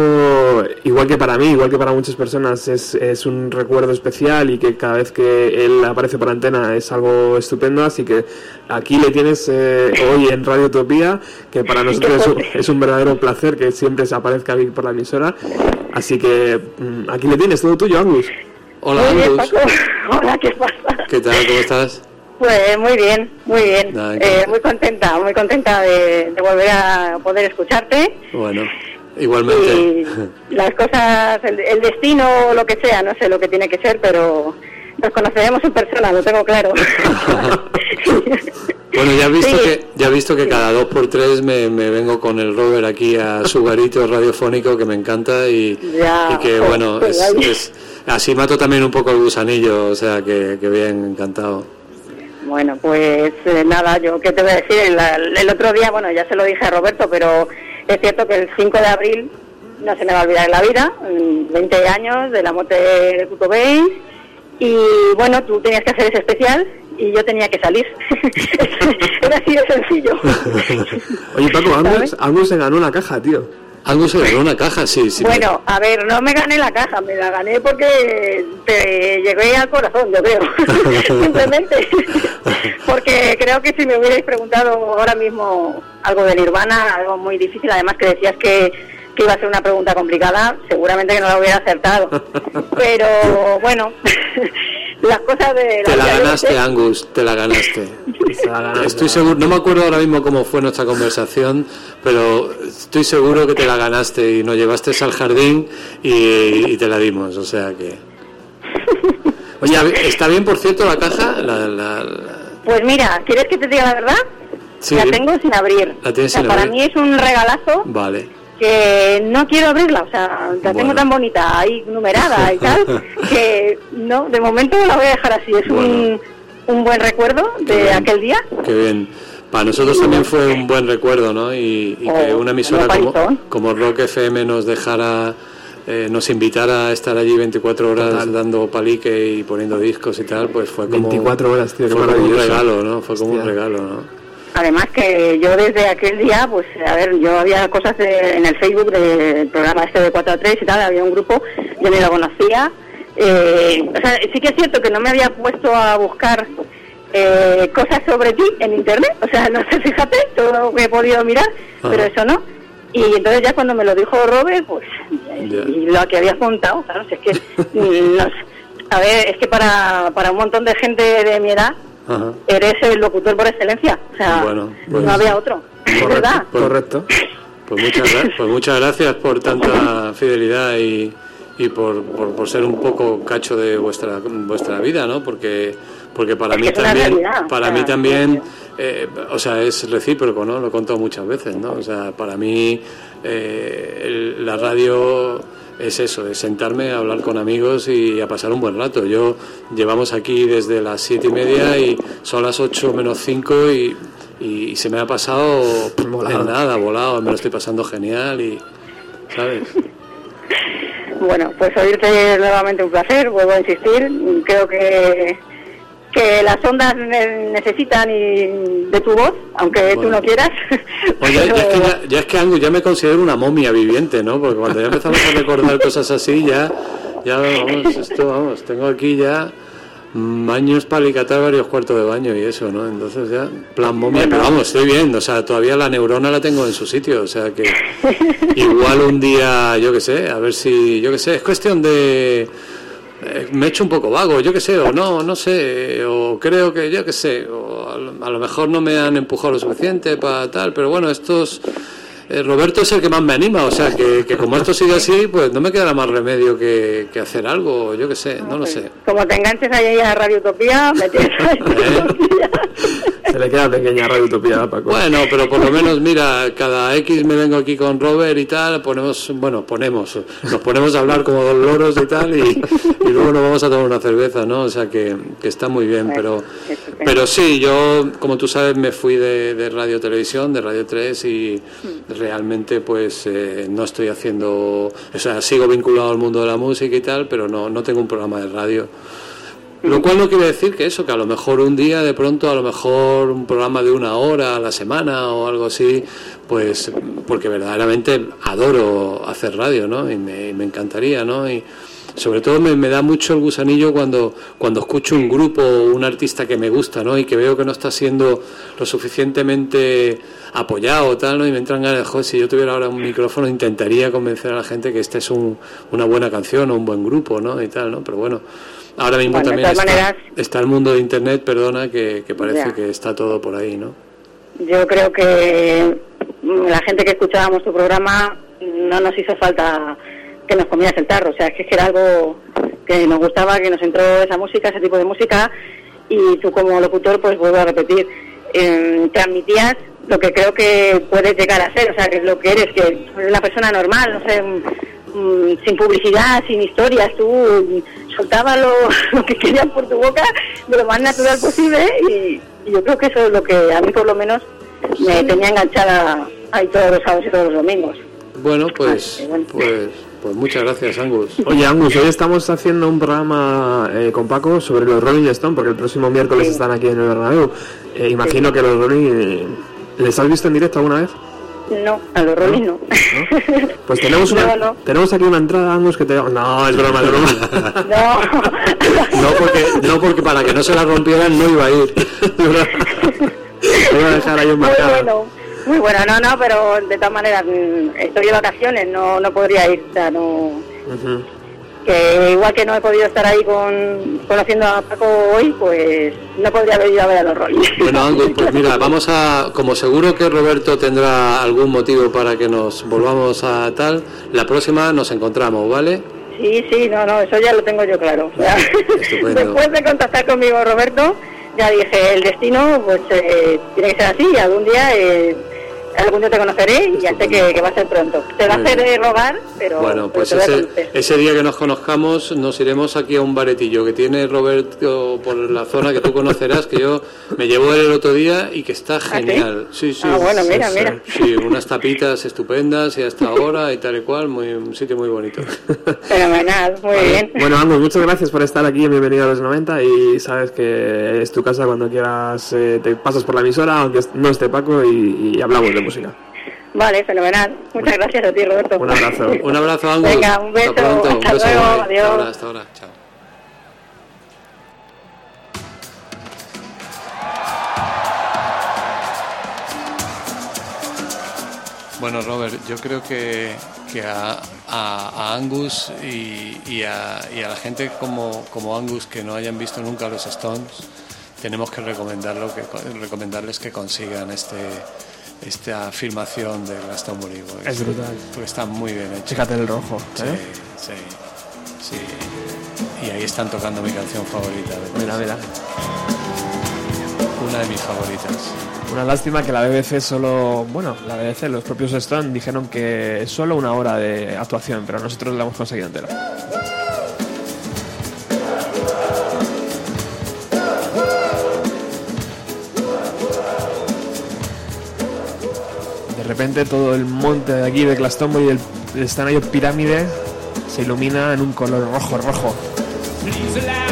igual que para mí, igual que para muchas personas, es, es un recuerdo especial y que cada vez que él aparece por antena es algo estupendo. Así que aquí le tienes eh, hoy en Radio Utopía, que para nosotros es un, es un verdadero placer que siempre se aparezca por la emisora. Así que mm, aquí le tienes, todo tuyo, Angus. Hola, Angus. Paco. Hola, ¿qué pasa? ¿Qué tal? ¿Cómo estás? Pues muy bien, muy bien. Nada, Eh, muy contenta, muy contenta de, de volver a poder escucharte. Bueno, igualmente. Y las cosas, el, el destino o lo que sea, no sé lo que tiene que ser, pero nos conoceremos en persona, lo tengo claro. Bueno, ya has visto Sí. que ya has visto que cada dos por tres me, me vengo con el Robert aquí a su garito radiofónico que me encanta y, Ya, y que jo, bueno pues es, es- así mato también un poco el gusanillo, o sea que, que bien, encantado. Bueno, pues eh, nada, yo qué te voy a decir, el, el otro día, bueno, ya se lo dije a Roberto, pero es cierto que el 5 de abril no se me va a olvidar en la vida, mm, 20 años de la muerte de Kurt Cobain, y bueno, tú tenías que hacer ese especial y yo tenía que salir. Era así de sencillo. Oye, Paco, Angus. Angus se ganó una caja, tío. Algo se ganó una caja, sí, sí. Bueno, a ver, no me gané la caja, me la gané porque te llegué al corazón, yo creo. Simplemente. porque creo que si me hubierais preguntado ahora mismo algo de Nirvana, algo muy difícil, además que decías que, que iba a ser una pregunta complicada, seguramente que no la hubiera acertado. Pero bueno, las cosas de Te la vida, yo ganaste. Angus, te la ganaste. La. Estoy seguro, no me acuerdo ahora mismo cómo fue nuestra conversación, pero estoy seguro que te la ganaste y nos llevaste al jardín y, y te la dimos, o sea que... Oye, ¿está bien por cierto la caja? La, la- la- Pues mira, ¿quieres que te diga la verdad? Sí. La tengo sin abrir. La tienes O sea, sin para abrir. mí es un regalazo Vale. Que no quiero abrirla, o sea, la tengo tan bonita, ahí numerada y tal, que no, de momento la voy a dejar así. Es un, un buen recuerdo de bien. aquel día. Qué bien. Para nosotros también fue un buen recuerdo, ¿no? Y, y que Oh, una emisora como, como Rock FM nos dejara, eh, nos invitara a estar allí 24 horas Total. dando palique y poniendo discos y tal, pues fue como... 24 horas, tío, fue como un regalo, ¿no? Fue como un regalo, ¿no? Además que yo desde aquel día, pues a ver, yo había cosas de- en el Facebook del programa este de 4 a 3 y tal, había un grupo, yo ni lo conocía. Eh, o sea, sí que es cierto que no me había puesto a buscar eh, cosas sobre ti en internet, o sea, no sé, fíjate, todo lo que he podido mirar, Ajá. pero eso no. Y entonces ya cuando me lo dijo Robert, pues, y lo que había contado, claro, si es que, nos- a ver, es que para, para un montón de gente de mi edad, Ajá. eres el locutor por excelencia. O sea, Bueno, pues- no había otro. Es verdad. Correcto. Pues muchas, pues muchas gracias por tanta fidelidad y, y por, por, por ser un poco cacho de vuestra vuestra vida, ¿no? Porque porque para Es mí que es una también realidad, para o mí también eh, o sea es recíproco, ¿no? Lo he contado muchas veces, ¿no? O sea para mí eh, el- la radio es eso, es sentarme a hablar con amigos y a pasar un buen rato. Yo llevamos aquí desde las siete y media y son las ocho menos cinco y, y se me ha pasado Volado. en nada, volado, me lo estoy pasando genial y, ¿sabes? Bueno, pues oírte nuevamente un placer, vuelvo a insistir. Creo que, que las ondas ne- necesitan y de tu voz, aunque tú Bueno. no quieras. Oye, ya, es que ya, ya es que Angus, ya me considero una momia viviente, ¿no? Porque cuando ya empezamos a recordar cosas así, ya, ya vamos, esto, vamos, tengo aquí ya mm, años para alicatar varios cuartos de baño y eso, ¿no? Entonces ya, plan momia, pero vamos, estoy bien, o sea, todavía la neurona la tengo en su sitio, o sea que igual un día, yo qué sé, a ver si, yo qué sé, es cuestión de... eh, me he hecho un poco vago, yo qué sé, o no, no sé, o creo que, yo qué sé, o a lo mejor no me han empujado lo suficiente para tal, pero bueno, estos... eh, Roberto es el que más me anima, o sea, que, que como esto sigue así, pues no me quedará más remedio que, que hacer algo, yo qué sé, no lo sé. Como te enganches ahí a Radio Utopía, me tienes ahí Se le queda pequeña Radio Utopía a Paco. Bueno, pero por lo menos, mira, cada X me vengo aquí con Robert y tal, ponemos, bueno, ponemos, nos ponemos a hablar como dos loros y tal, y, y luego nos vamos a tomar una cerveza, ¿no? O sea que, que está muy bien, pero, pero sí, yo, como tú sabes, me fui de, de Radio Televisión, de Radio 3, y realmente, pues, eh, no estoy haciendo, o sea, sigo vinculado al mundo de la música y tal, pero no, no tengo un programa de radio. Lo cual no quiere decir que eso, que a lo mejor un día, de pronto, a lo mejor un programa de una hora a la semana o algo así, pues porque verdaderamente adoro hacer radio, ¿no? Y me, y me encantaría, ¿no? Y sobre todo me, me da mucho el gusanillo cuando, cuando escucho un grupo o un artista que me gusta, ¿no? Y que veo que no está siendo lo suficientemente apoyado, tal, ¿no? Y me entran ganas de, joder, si yo tuviera ahora un micrófono intentaría convencer a la gente que esta es un, una buena canción o un buen grupo, ¿no? Y tal, ¿no? Pero bueno, ahora mismo Bueno, también está, maneras- está el mundo de Internet, perdona, que, que parece Ya. que está todo por ahí, ¿no? Yo creo que mm, la gente que escuchábamos tu programa no nos hizo falta que nos comieras el tarro, o sea, es que era algo que nos gustaba, que nos entró esa música, ese tipo de música, y tú como locutor, pues vuelvo a repetir, eh, transmitías lo que creo que puedes llegar a ser, o sea, que es lo que eres, que eres una persona normal, no sé, mm, sin publicidad, sin historias, tú soltabas lo, lo que querías por tu boca de lo más natural posible y, y yo creo que eso es lo que a mí por lo menos me tenía enganchada ahí todos los sábados y todos los domingos. Bueno, pues, pues, pues muchas gracias, Angus. Oye, Angus, hoy estamos haciendo un programa eh, con Paco sobre los Rolling Stone, porque el próximo miércoles están aquí en el Bernabéu. Eh, imagino que los Rolling... eh, ¿Les has visto en directo alguna vez? No, a los Rolling no. Pues tenemos una, No, tenemos aquí una entrada, Angus, que te... No, es broma, es broma. No. No porque, no porque para que no se la rompieran no iba a ir. Iba a dejar ahí Muy marcada. bueno, muy bueno, no, no, pero de todas maneras mm, estoy de vacaciones, no, no podría ir, o sea, no... que igual que no he podido estar ahí con, conociendo a Paco hoy, pues no podría haber ido a ver a los Rolling. Bueno, pues mira, vamos a, como seguro que Roberto tendrá algún motivo para que nos volvamos a tal, la próxima nos encontramos, ¿vale? Sí, sí, no, no, eso ya lo tengo yo claro. O sea, Estupendo. después de contactar conmigo Roberto, ya dije, el destino pues eh, tiene que ser así, algún día eh, algún día te conoceré y ya sé que, que va a ser pronto. Te va a hacer bien. rogar, pero, Bueno, pero pues te voy a ese, día que nos conozcamos nos iremos aquí a un baretillo que tiene Roberto por la zona que tú conocerás, que yo me llevó él el otro día y que está genial. Sí, sí. Ah, bueno, mira, Sí, mira. Sí, unas tapitas estupendas y hasta ahora y tal y cual, muy, un sitio muy bonito. Fenomenal, muy bien. Bueno, Angus, muchas gracias por estar aquí. Bienvenido a los 90 y sabes que es tu casa cuando quieras. eh, te pasas por la emisora, aunque no esté Paco, y, y hablamos de música. Vale, fenomenal. Muchas gracias a ti, Roberto. Un abrazo. Un abrazo, Angus. Venga, un beso. Hasta pronto. Un Hasta beso, luego, adiós. Hasta ahora, hasta ahora. Chao. Bueno, Robert, yo creo que, que a, a- a Angus y, y a, y a la gente como, como Angus que no hayan visto nunca los Stones, tenemos que, recomendarlo, que recomendarles que consigan este esta filmación de Glastonbury. porque- Es brutal. Porque está muy bien hecho. Fíjate el rojo. ¿eh? sí, sí. Y ahí están tocando mi canción favorita. de Mira, mira. Una de mis favoritas. Una lástima que la BBC solo. Bueno, la BBC, los propios Stone dijeron que solo una hora de actuación, pero nosotros la hemos conseguido entera. Repente todo el monte de aquí de Glastonbury, el, el escenario pirámide, se ilumina en un color rojo, rojo. Please allow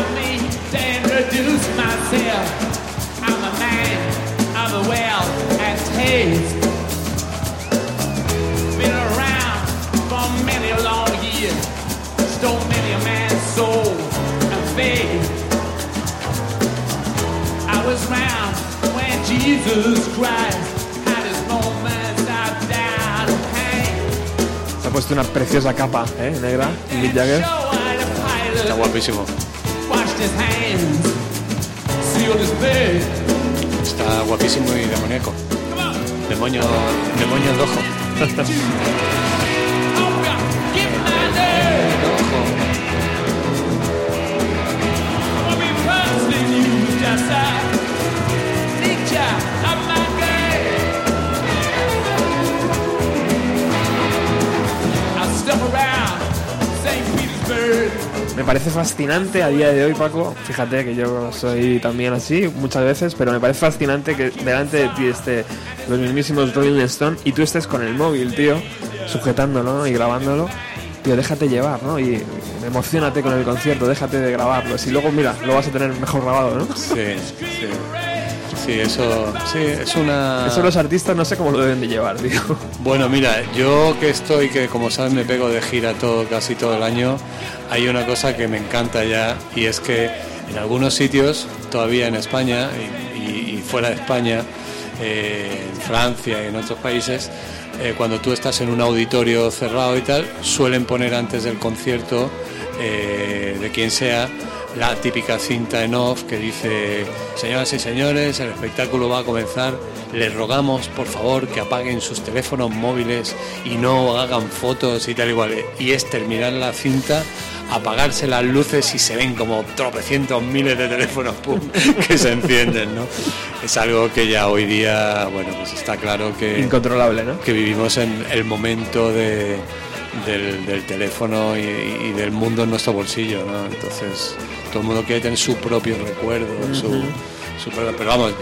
puesto una preciosa capa, ¿eh? Negra, Mick Jagger. Está guapísimo. Está guapísimo y demoníaco. Demonio, demonio de ojo. Me parece fascinante a día de hoy, Paco. Fíjate que yo soy también así muchas veces, pero me parece fascinante que delante de ti esté los mismísimos Rolling Stone y tú estés con el móvil, tío, sujetándolo y grabándolo. Tío, déjate llevar, ¿no? Y emocionate con el concierto, déjate de grabarlo. Si luego, mira, lo vas a tener mejor grabado, ¿no? Sí, sí. Sí, eso sí, es una... Eso los artistas no sé cómo lo deben de llevar, tío. Bueno, mira, yo que estoy, que como sabes me pego de gira todo, casi todo el año, hay una cosa que me encanta ya y es que en algunos sitios, todavía en España y, y- y fuera de España, eh, en Francia y en otros países, eh, cuando tú estás en un auditorio cerrado y tal, suelen poner antes del concierto eh, de quien sea la típica cinta en off que dice, señoras y señores, el espectáculo va a comenzar, les rogamos por favor que apaguen sus teléfonos móviles y no hagan fotos y tal igual. Y es terminar la cinta, apagarse las luces y se ven como tropecientos miles de teléfonos pum, que se encienden, ¿no? Es algo que ya hoy día, bueno, pues está claro que Incontrolable, ¿no? que vivimos en el momento de, del, del teléfono y, y del mundo en nuestro bolsillo, ¿no? Entonces, todo el mundo quiere tener su propio recuerdo, su, su pero vamos,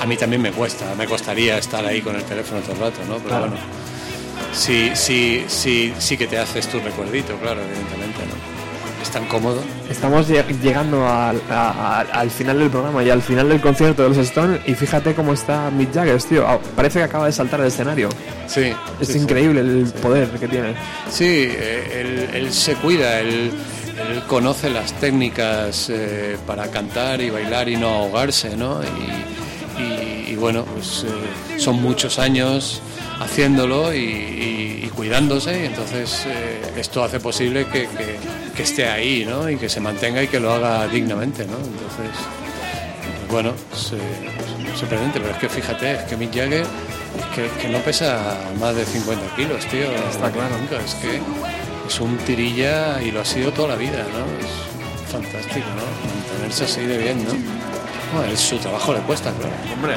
a mí también me cuesta, me costaría estar ahí con el teléfono todo el rato, ¿no? Pero Claro. bueno, sí, sí, sí, sí que te haces tu recuerdito, claro, evidentemente, ¿no? Es tan cómodo. Estamos lle- llegando al, a- al final del programa y al final del concierto de los Stones y fíjate cómo está Mick Jagger, tío. Ah, Parece que acaba de saltar al escenario. Sí, Es sí, sí. increíble el poder que tiene. Sí, eh, él, él se cuida, él, él conoce las técnicas eh, para cantar y bailar y no ahogarse, ¿no? Y, y- y bueno, pues eh, son muchos años haciéndolo y, y- y cuidándose y entonces eh, esto hace posible que, que- que esté ahí, ¿no? Y que se mantenga y que lo haga dignamente, ¿no? Entonces, pues bueno, es, es sorprendente, pero es que fíjate, es que Mick Jagger es que, que no pesa más de 50 kilos, tío. Está claro. Nunca, es que es un tirilla y lo ha sido toda la vida, ¿no? Es fantástico, ¿no? Mantenerse así de bien, ¿no? Bueno, es su trabajo le cuesta, claro. Hombre.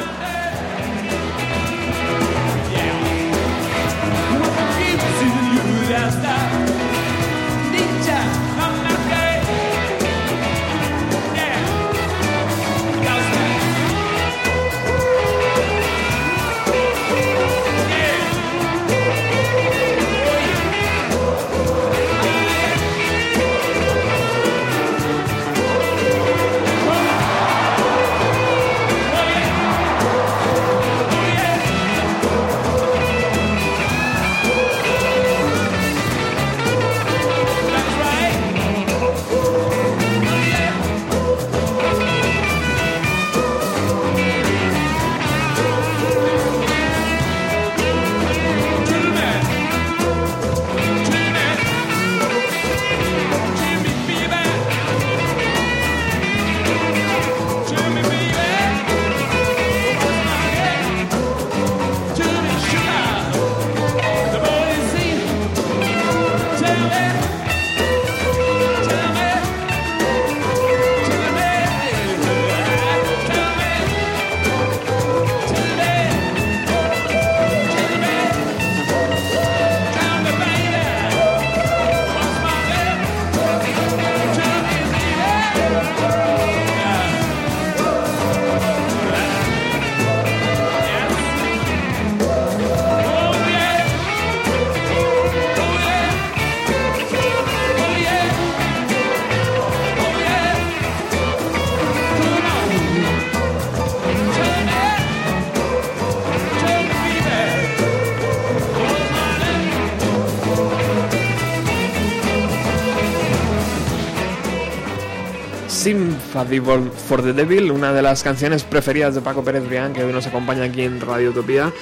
For- for the Devil, una de las canciones preferidas de Paco Pérez Brián, que hoy nos acompaña aquí en Radio Utopía.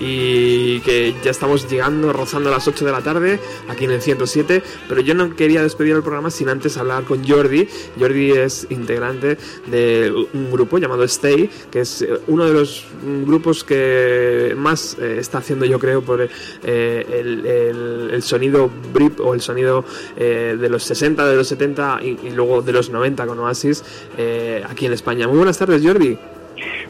Y que ya estamos llegando, rozando las 8 de la tarde aquí en el 107, pero yo no quería despedir el programa sin antes hablar con Jordi. Jordi es integrante de un grupo llamado Stay, que es eh, uno de los grupos que más eh, está haciendo yo creo por eh, el, el- sonido Brip o el sonido de los 60, de los 70 y, luego de los 90 con Oasis aquí en España. Muy buenas tardes Jordi.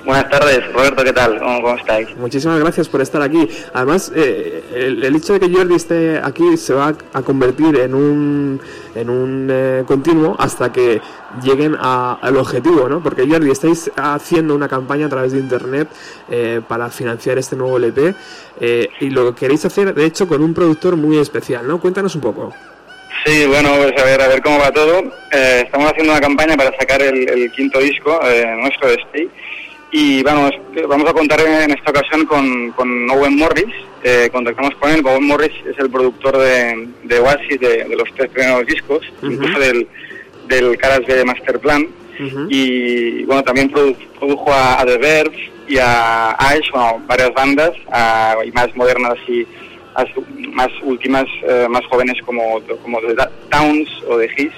Buenas tardes, Roberto, ¿qué tal? ¿Cómo, cómo estáis? Muchísimas gracias por estar aquí. Además, eh, el, el hecho de que Jordi esté aquí se va a convertir en un, en un eh, continuo hasta que lleguen a- al objetivo, ¿no? Porque Jordi, estáis haciendo una campaña a través de Internet eh, para financiar este nuevo LP eh, y lo queréis hacer, de hecho, con un productor muy especial, ¿no? Cuéntanos un poco. Sí, bueno, pues a ver, a ver cómo va todo. Eh, estamos haciendo una campaña para sacar el, el quinto disco eh, nuestro de Stay. Y vamos, vamos a contar en esta ocasión con, con Owen Morris. Eh, contactamos con él. Owen Morris es el productor de, de Oasis, de, de los tres primeros discos, incluso del, del Caras de Masterplan. Y bueno, también produ- produjo a, a The Verve y a Ash, bueno, varias bandas, a- y más modernas y más, más últimas, eh, más jóvenes como, como The Towns o The His.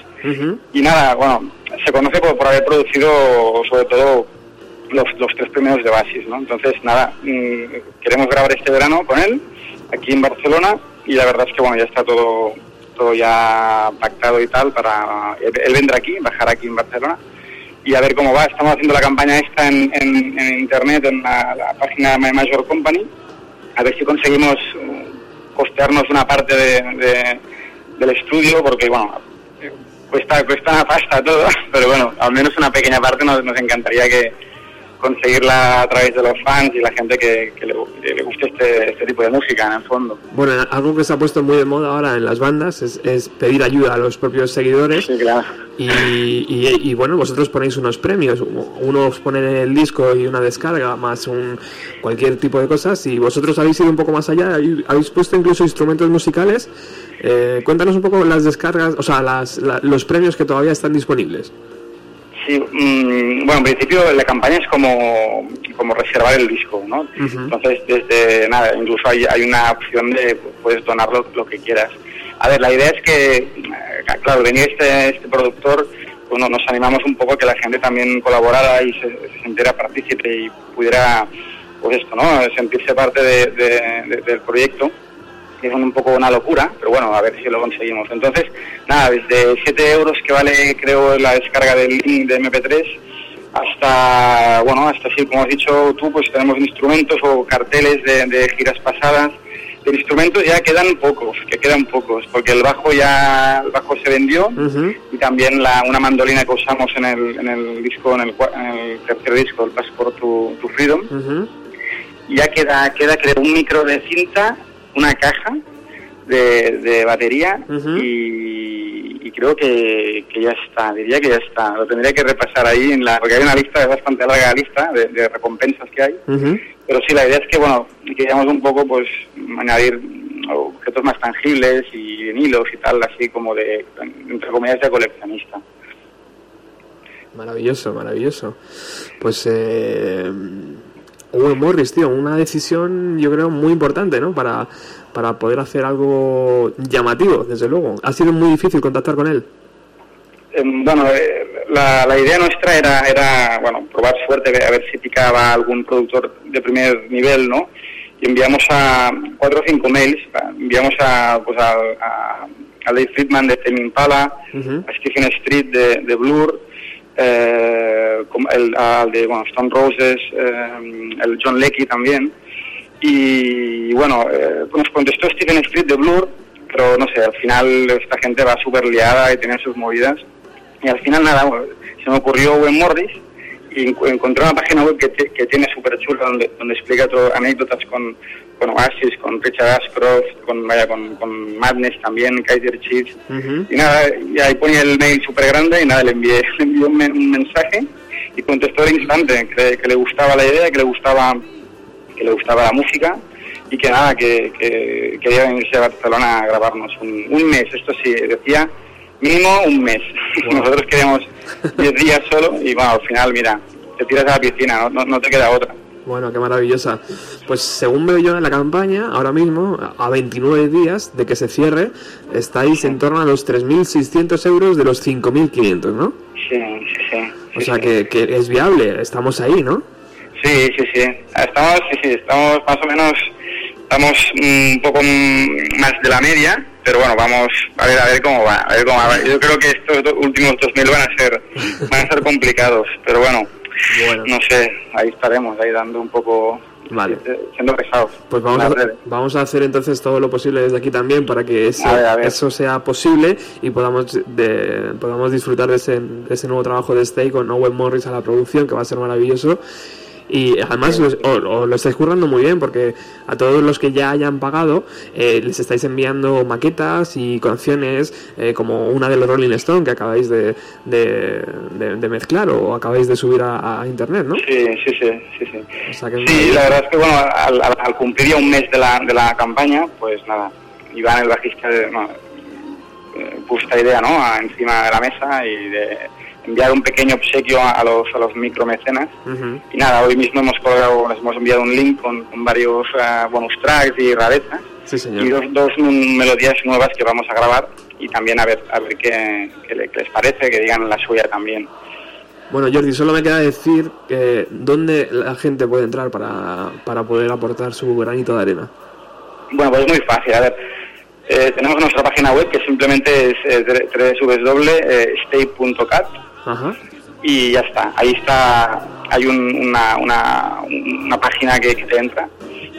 Y nada, bueno, se conoce por, por haber producido sobre todo los, los tres primeros de Basis, ¿no? Entonces, nada, mm, queremos grabar este verano con él, aquí en Barcelona, y la verdad es que, bueno, ya está todo todo ya pactado y tal para... Él, él vendrá aquí, bajará aquí en Barcelona, y a ver cómo va. Estamos haciendo la campaña esta en, en- en internet, en la, la página My Major Company, a ver si conseguimos uh, costearnos una parte de, de- del estudio, porque, bueno, cuesta, cuesta una pasta todo, pero bueno, al menos una pequeña parte nos, nos encantaría que conseguirla a través de los fans y la gente que, que le, que le guste este, este tipo de música en el fondo. Bueno, algo que se ha puesto muy de moda ahora en las bandas es, es pedir ayuda a los propios seguidores. y, y- y, bueno, vosotros ponéis unos premios. Uno os pone el disco y una descarga, más un cualquier tipo de cosas. Y vosotros habéis ido un poco más allá, habéis habéis puesto incluso instrumentos musicales. Eh, cuéntanos un poco las descargas, o sea, las, la- los premios que todavía están disponibles. Sí, mm, bueno, en principio la campaña es como, como reservar el disco, ¿no? Entonces, desde nada, incluso hay, hay una opción de pues, puedes donar lo, lo que quieras. A ver, la idea es que, eh, claro, venir este, este productor, pues no- nos animamos un poco a que la gente también colaborara y se, se sintiera partícipe y pudiera, pues esto, ¿no? Sentirse parte de- de- de- del proyecto que es un poco una locura, pero bueno, a ver si lo conseguimos. Entonces, nada, desde 7 euros que vale, creo, la descarga del link de MP3, hasta, bueno, hasta así, como has dicho tú, pues tenemos instrumentos o carteles de, de giras pasadas. De instrumentos ya quedan pocos, que quedan pocos, porque el bajo ya, el bajo se vendió y también la, una mandolina que usamos en el, en el disco, en el, cua- en el tercer disco, el Passport to, to Freedom. Y ya queda, queda creo, un micro de cinta, una caja de, de batería y, y creo que, que ya está, diría que ya está. Lo tendría que repasar ahí, en la, porque hay una lista, bastante larga lista de, de recompensas que hay. Pero sí, la idea es que, bueno, queríamos un poco, pues, añadir objetos más tangibles y vinilos y tal, así como de, entre comillas, de coleccionista. Maravilloso, maravilloso. Pues eh, Owen Morris, tío, una decisión yo creo muy importante, ¿no? Para, para poder hacer algo llamativo, desde luego. Ha sido muy difícil contactar con él. Em, bueno, eh, la, la idea nuestra era, era, bueno, probar suerte, a ver si picaba algún productor de primer nivel, ¿no? Y enviamos a cuatro o cinco mails, a- enviamos a, pues a, a, a Dave Friedman de Impala, a Stephen Street de, de Blur, eh, el, al de bueno, Stone Roses, eh, el John Leckie también. Y bueno, eh, nos contestó Stephen Street de Blur, pero no sé, al final esta gente va súper liada y tiene sus movidas. Y al final nada, se me ocurrió Owen Morris encontré una página web que, te- que tiene súper chula donde, donde explica todo, anécdotas con, con Oasis, con Richard Ashcroft, con, vaya, con, con Madness también, Kaiser Chiefs. Y nada, y ahí ponía el mail súper grande y nada, le envié, le envié un, un mensaje y contestó al instante que, que le gustaba la idea, que le gustaba que le gustaba la música y que nada, que, que quería venirse a Barcelona a grabarnos un, un mes, esto sí, decía mínimo un mes. Nosotros queríamos 10 días solo y bueno, al final, mira, te tiras a la piscina, no, no, no te queda otra. Bueno, qué maravillosa. Pues según veo yo en la campaña, ahora mismo, a 29 días de que se cierre, estáis en torno a los 3.600 euros de los 5.500, ¿no? Sí, sí, sí. O sea que, que es viable, estamos ahí, ¿no? Sí, sí, sí. Estamos, sí, sí, estamos más o menos, estamos mm, un poco más de la media, pero bueno, vamos a ver, a ver cómo va, a ver cómo va. Yo creo que estos do- últimos 2000 van a ser, van a ser complicados, pero bueno, no sé, ahí estaremos, ahí dando un poco, Vale. eh, siendo pesados. Pues vamos a, redes. vamos a hacer entonces todo lo posible desde aquí también para que ese- A ver, a ver. eso sea posible y podamos de, podamos disfrutar de ese, de ese nuevo trabajo de Stay con Owen Morris a la producción, que va a ser maravilloso. Y además los- o- o lo estáis currando muy bien porque a todos los que ya hayan pagado eh, les estáis enviando maquetas y canciones eh, como una de los Rolling Stone que acabáis de, de, de- de mezclar o acabáis de subir a, a internet, ¿no? Sí, sí, sí, sí, sí. O sea que es Sí, maravilloso. la verdad es que bueno, al, cumplir ya un mes de la, de la campaña, pues nada, Iván el bajista eh, no, eh, puso esta idea ¿no? encima de la mesa y de enviar un pequeño obsequio a, a los, a los micromecenas. Ujú. Y nada, hoy mismo hemos colgado, les hemos enviado un link con, con varios eh, bonus tracks y rarezas Sí, señor. y dos, dos mm, melodías nuevas que vamos a grabar y también a ver a ver qué, qué les parece, que digan la suya también. Bueno, Jordi, solo me queda decir que dónde la gente puede entrar para, para poder aportar su granito de arena. Bueno, pues es muy fácil. A ver, eh, tenemos nuestra página web que simplemente es eh, www.stay.cat Ajá. y ya está. Ahí está, hay un- una, una, una página que, que te entra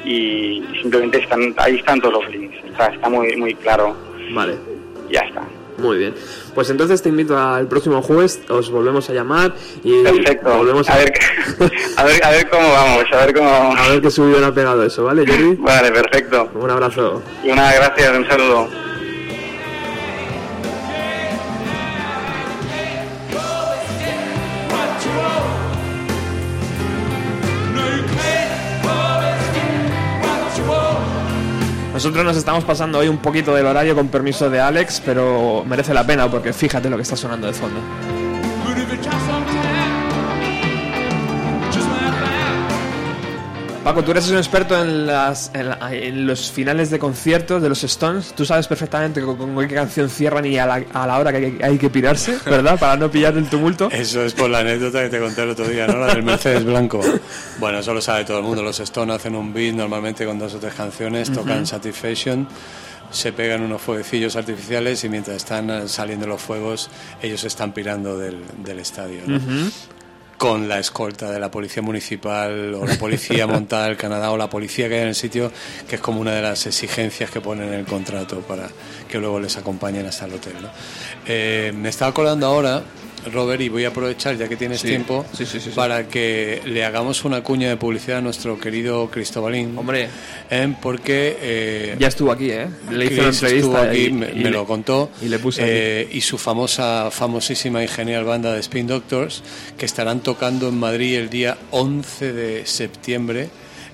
y simplemente están, ahí están todos los links. Está, está muy, muy claro. Vale. Ya está. Muy bien. Pues entonces te invito al próximo jueves, os volvemos a llamar y Perfecto. volvemos a, A ver, a ver, a ver cómo vamos, a ver cómo vamos. a ver qué subido ha pegado eso, ¿vale, Jordi? Vale, perfecto. Un abrazo. Y una gracias, un saludo. Nosotros nos estamos pasando hoy un poquito del horario con permiso de Alex, pero merece la pena porque fíjate lo que está sonando de fondo. Paco, tú eres un experto en, las, en, la- en los finales de conciertos de los Stones. Tú sabes perfectamente con, con qué canción cierran y a la, a la hora que hay, hay que pirarse, ¿verdad? Para no pillar el tumulto. Eso es por la anécdota que te conté el otro día, ¿no? La del Mercedes Blanco. Bueno, eso lo sabe todo el mundo. Los Stones hacen un beat normalmente con dos o tres canciones, tocan. Satisfaction, se pegan unos fueguecillos artificiales y mientras están saliendo los fuegos, ellos están pirando del, del estadio, ¿no? Ujú. Con la escolta de la policía municipal o la policía montada del Canadá o la policía que hay en el sitio, que es como una de las exigencias que ponen en el contrato para que luego les acompañen hasta el hotel. ¿no? Eh, me estaba acordando ahora, Robert, y voy a aprovechar ya que tienes Sí. tiempo Sí, sí, sí, sí. para que le hagamos una cuña de publicidad a nuestro querido Cristobalín. Hombre. Eh, porque... eh, Ya estuvo aquí, ¿eh? Le hice una entrevista estuvo aquí, y- me, y me le- lo contó. y le puse Eh, y su famosa, famosísima y genial banda de Spin Doctors, que estarán tocando en Madrid el día 11 de septiembre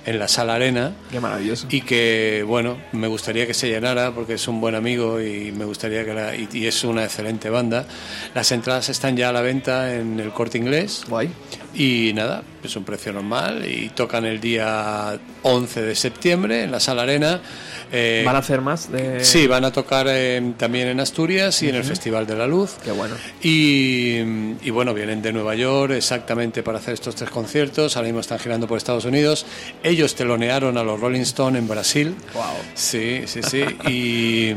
en la Sala Arena. Qué maravilloso. Y que, bueno, me gustaría que se llenara porque es un buen amigo y me gustaría que la, y, y es una excelente banda. Las entradas están ya a la venta en el corte inglés. Guay. Y nada, es un precio normal y tocan el día 11 de septiembre en la Sala Arena. Eh, ¿Van a hacer más? De... Sí, van a tocar eh, también en Asturias y en el. Festival de la Luz. Qué bueno. Y, y bueno, vienen de Nueva York exactamente para hacer estos tres conciertos. Ahora mismo están girando por Estados Unidos. Ellos telonearon a los Rolling Stone en Brasil. Wow. Sí, sí, sí. Y,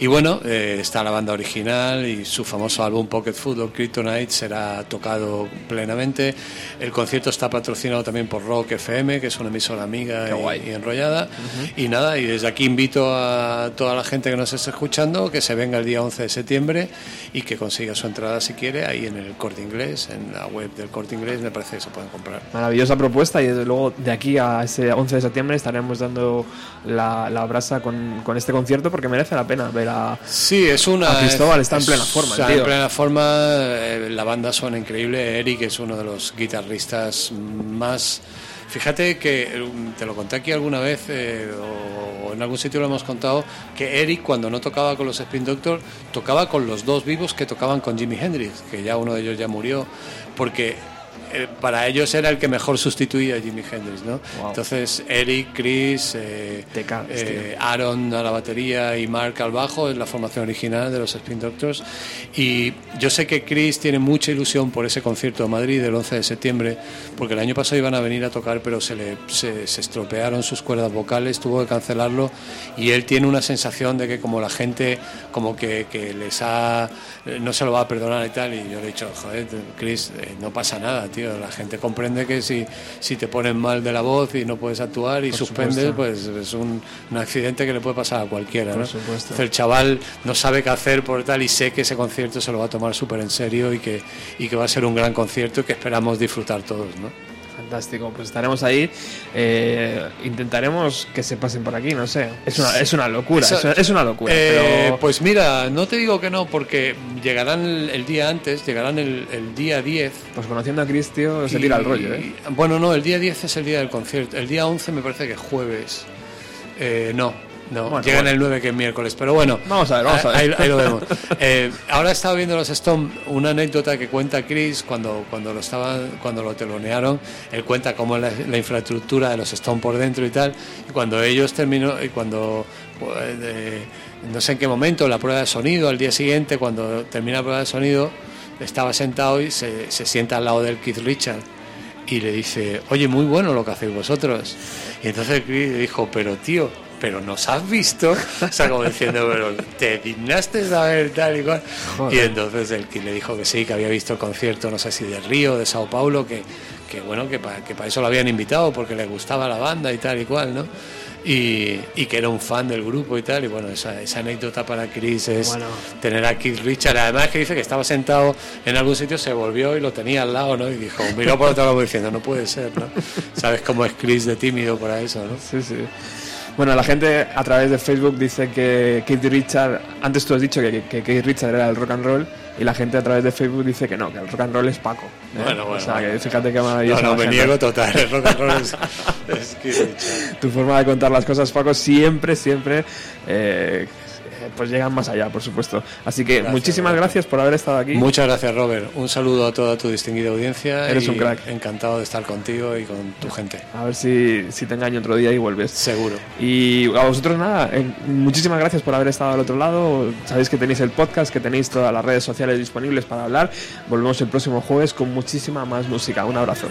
y bueno, eh, está la banda original y su famoso álbum Pocket Football Kryptonite será tocado plenamente. El concierto está patrocinado también por Rock FM, que es una emisora amiga y- y, enrollada. Y nada, y desde aquí invito a toda la gente que nos esté escuchando que se venga el día 11 de septiembre y que consiga su entrada si quiere ahí en el Corte Inglés, en la web del Corte Inglés, me parece que se pueden comprar. Maravillosa propuesta y desde luego de aquí a ese 11 de septiembre estaremos dando la, la brasa con, con este concierto porque merece la pena ver a, Sí, es una. a Cristóbal, está en plena forma, Está en plena forma, eh, la banda suena increíble. Eric es uno de los guitarristas más. Fíjate que eh, te lo conté aquí alguna vez, eh, o en algún sitio lo hemos contado, que Eric, cuando no tocaba con los Spin Doctor, tocaba con los dos vivos que tocaban con Jimi Hendrix, que ya uno de ellos ya murió, porque eh, para ellos era el que mejor sustituía a Jimi Hendrix, ¿no? Wow. Entonces Eric, Chris, eh, eh, Aaron a la batería y Mark al bajo es la formación original de los Spin Doctors. Y yo sé que Chris tiene mucha ilusión por ese concierto de Madrid del 11 de septiembre, porque el año pasado iban a venir a tocar, pero se le se, se estropearon sus cuerdas vocales, tuvo que cancelarlo y él tiene una sensación de que como la gente como que, que les ha eh, no se lo va a perdonar y tal y yo le he dicho joder Chris eh, no pasa nada tío la gente comprende que si, si te ponen mal de la voz y no puedes actuar y Por suspendes supuesto. pues es un, un accidente que le puede pasar a cualquiera Por ¿no? supuesto. Entonces, el chaval no sabe qué hacer por tal y sé que ese concierto se lo va a tomar súper en serio y que, y que va a ser un gran concierto y que esperamos disfrutar todos ¿no? Fantástico, pues estaremos ahí. eh, intentaremos que se pasen por aquí, no sé. Es una, es una locura, es, una locura. Eh, pero Pues mira, no te digo que no, porque llegarán el, el día antes, llegarán el, el día 10. pues conociendo a Chris, tío, se tira el rollo, ¿eh? Y- Bueno, no, el día 10 es el día del concierto. El día 11 me parece que es jueves. Eh, no, no, Bueno, llegan bueno. el 9 que es miércoles. Pero bueno, Vamos a ver, vamos a ver. Ahí, ahí lo vemos. Eh, ahora he estado viendo los Stone, una anécdota que cuenta Chris cuando, cuando lo estaban, cuando lo telonearon. Él cuenta cómo es la, la infraestructura de los Stone por dentro y tal. Y cuando ellos terminó, y cuando pues, no sé en qué momento, la prueba de sonido, al día siguiente, cuando termina la prueba de sonido, estaba sentado y se, se sienta al lado del Keith Richard y le dice, oye, muy bueno lo que hacéis vosotros. Y entonces Chris le dijo, pero tío, pero nos has visto, o sea, como diciendo, pero te dignaste a ver tal y cual. Joder. Y entonces el que le dijo que sí, que había visto el concierto, no sé si de Río, de Sao Paulo, que, que bueno, que para que para eso lo habían invitado, porque le gustaba la banda y tal y cual, ¿no? Y, y que era un fan del grupo y tal, y bueno, esa, esa anécdota para Chris es Bueno. tener a Keith Richard, además que dice que estaba sentado en algún sitio, se volvió y lo tenía al lado, ¿no? Y dijo, miró por otro lado diciendo, no puede ser, ¿no? ¿Sabes cómo es Chris de tímido para eso, no? Sí, sí. Bueno, la gente a través de Facebook dice que Keith Richard, antes tú has dicho que, que Keith Richard era el rock and roll, y la gente a través de Facebook dice que no, que el rock and roll es Paco. ¿eh? Bueno, bueno, O sea, que fíjate qué No, maravillosa no, la me gente. niego total, el rock and roll es, es Keith Richard. Tu forma de contar las cosas, Paco, siempre, siempre, eh, pues llegan más allá, por supuesto. Así que Gracias, muchísimas Roberto. gracias por haber estado aquí. Muchas gracias, Robert. Un saludo a toda tu distinguida audiencia. Eres y un crack. Encantado de estar contigo y con tu gente. A ver si, si te engaño otro día y vuelves. Seguro. Y a vosotros nada, eh, muchísimas gracias por haber estado al otro lado. Sabéis que tenéis el podcast, que tenéis todas las redes sociales disponibles para hablar. Volvemos el próximo jueves con muchísima más música. Un abrazo.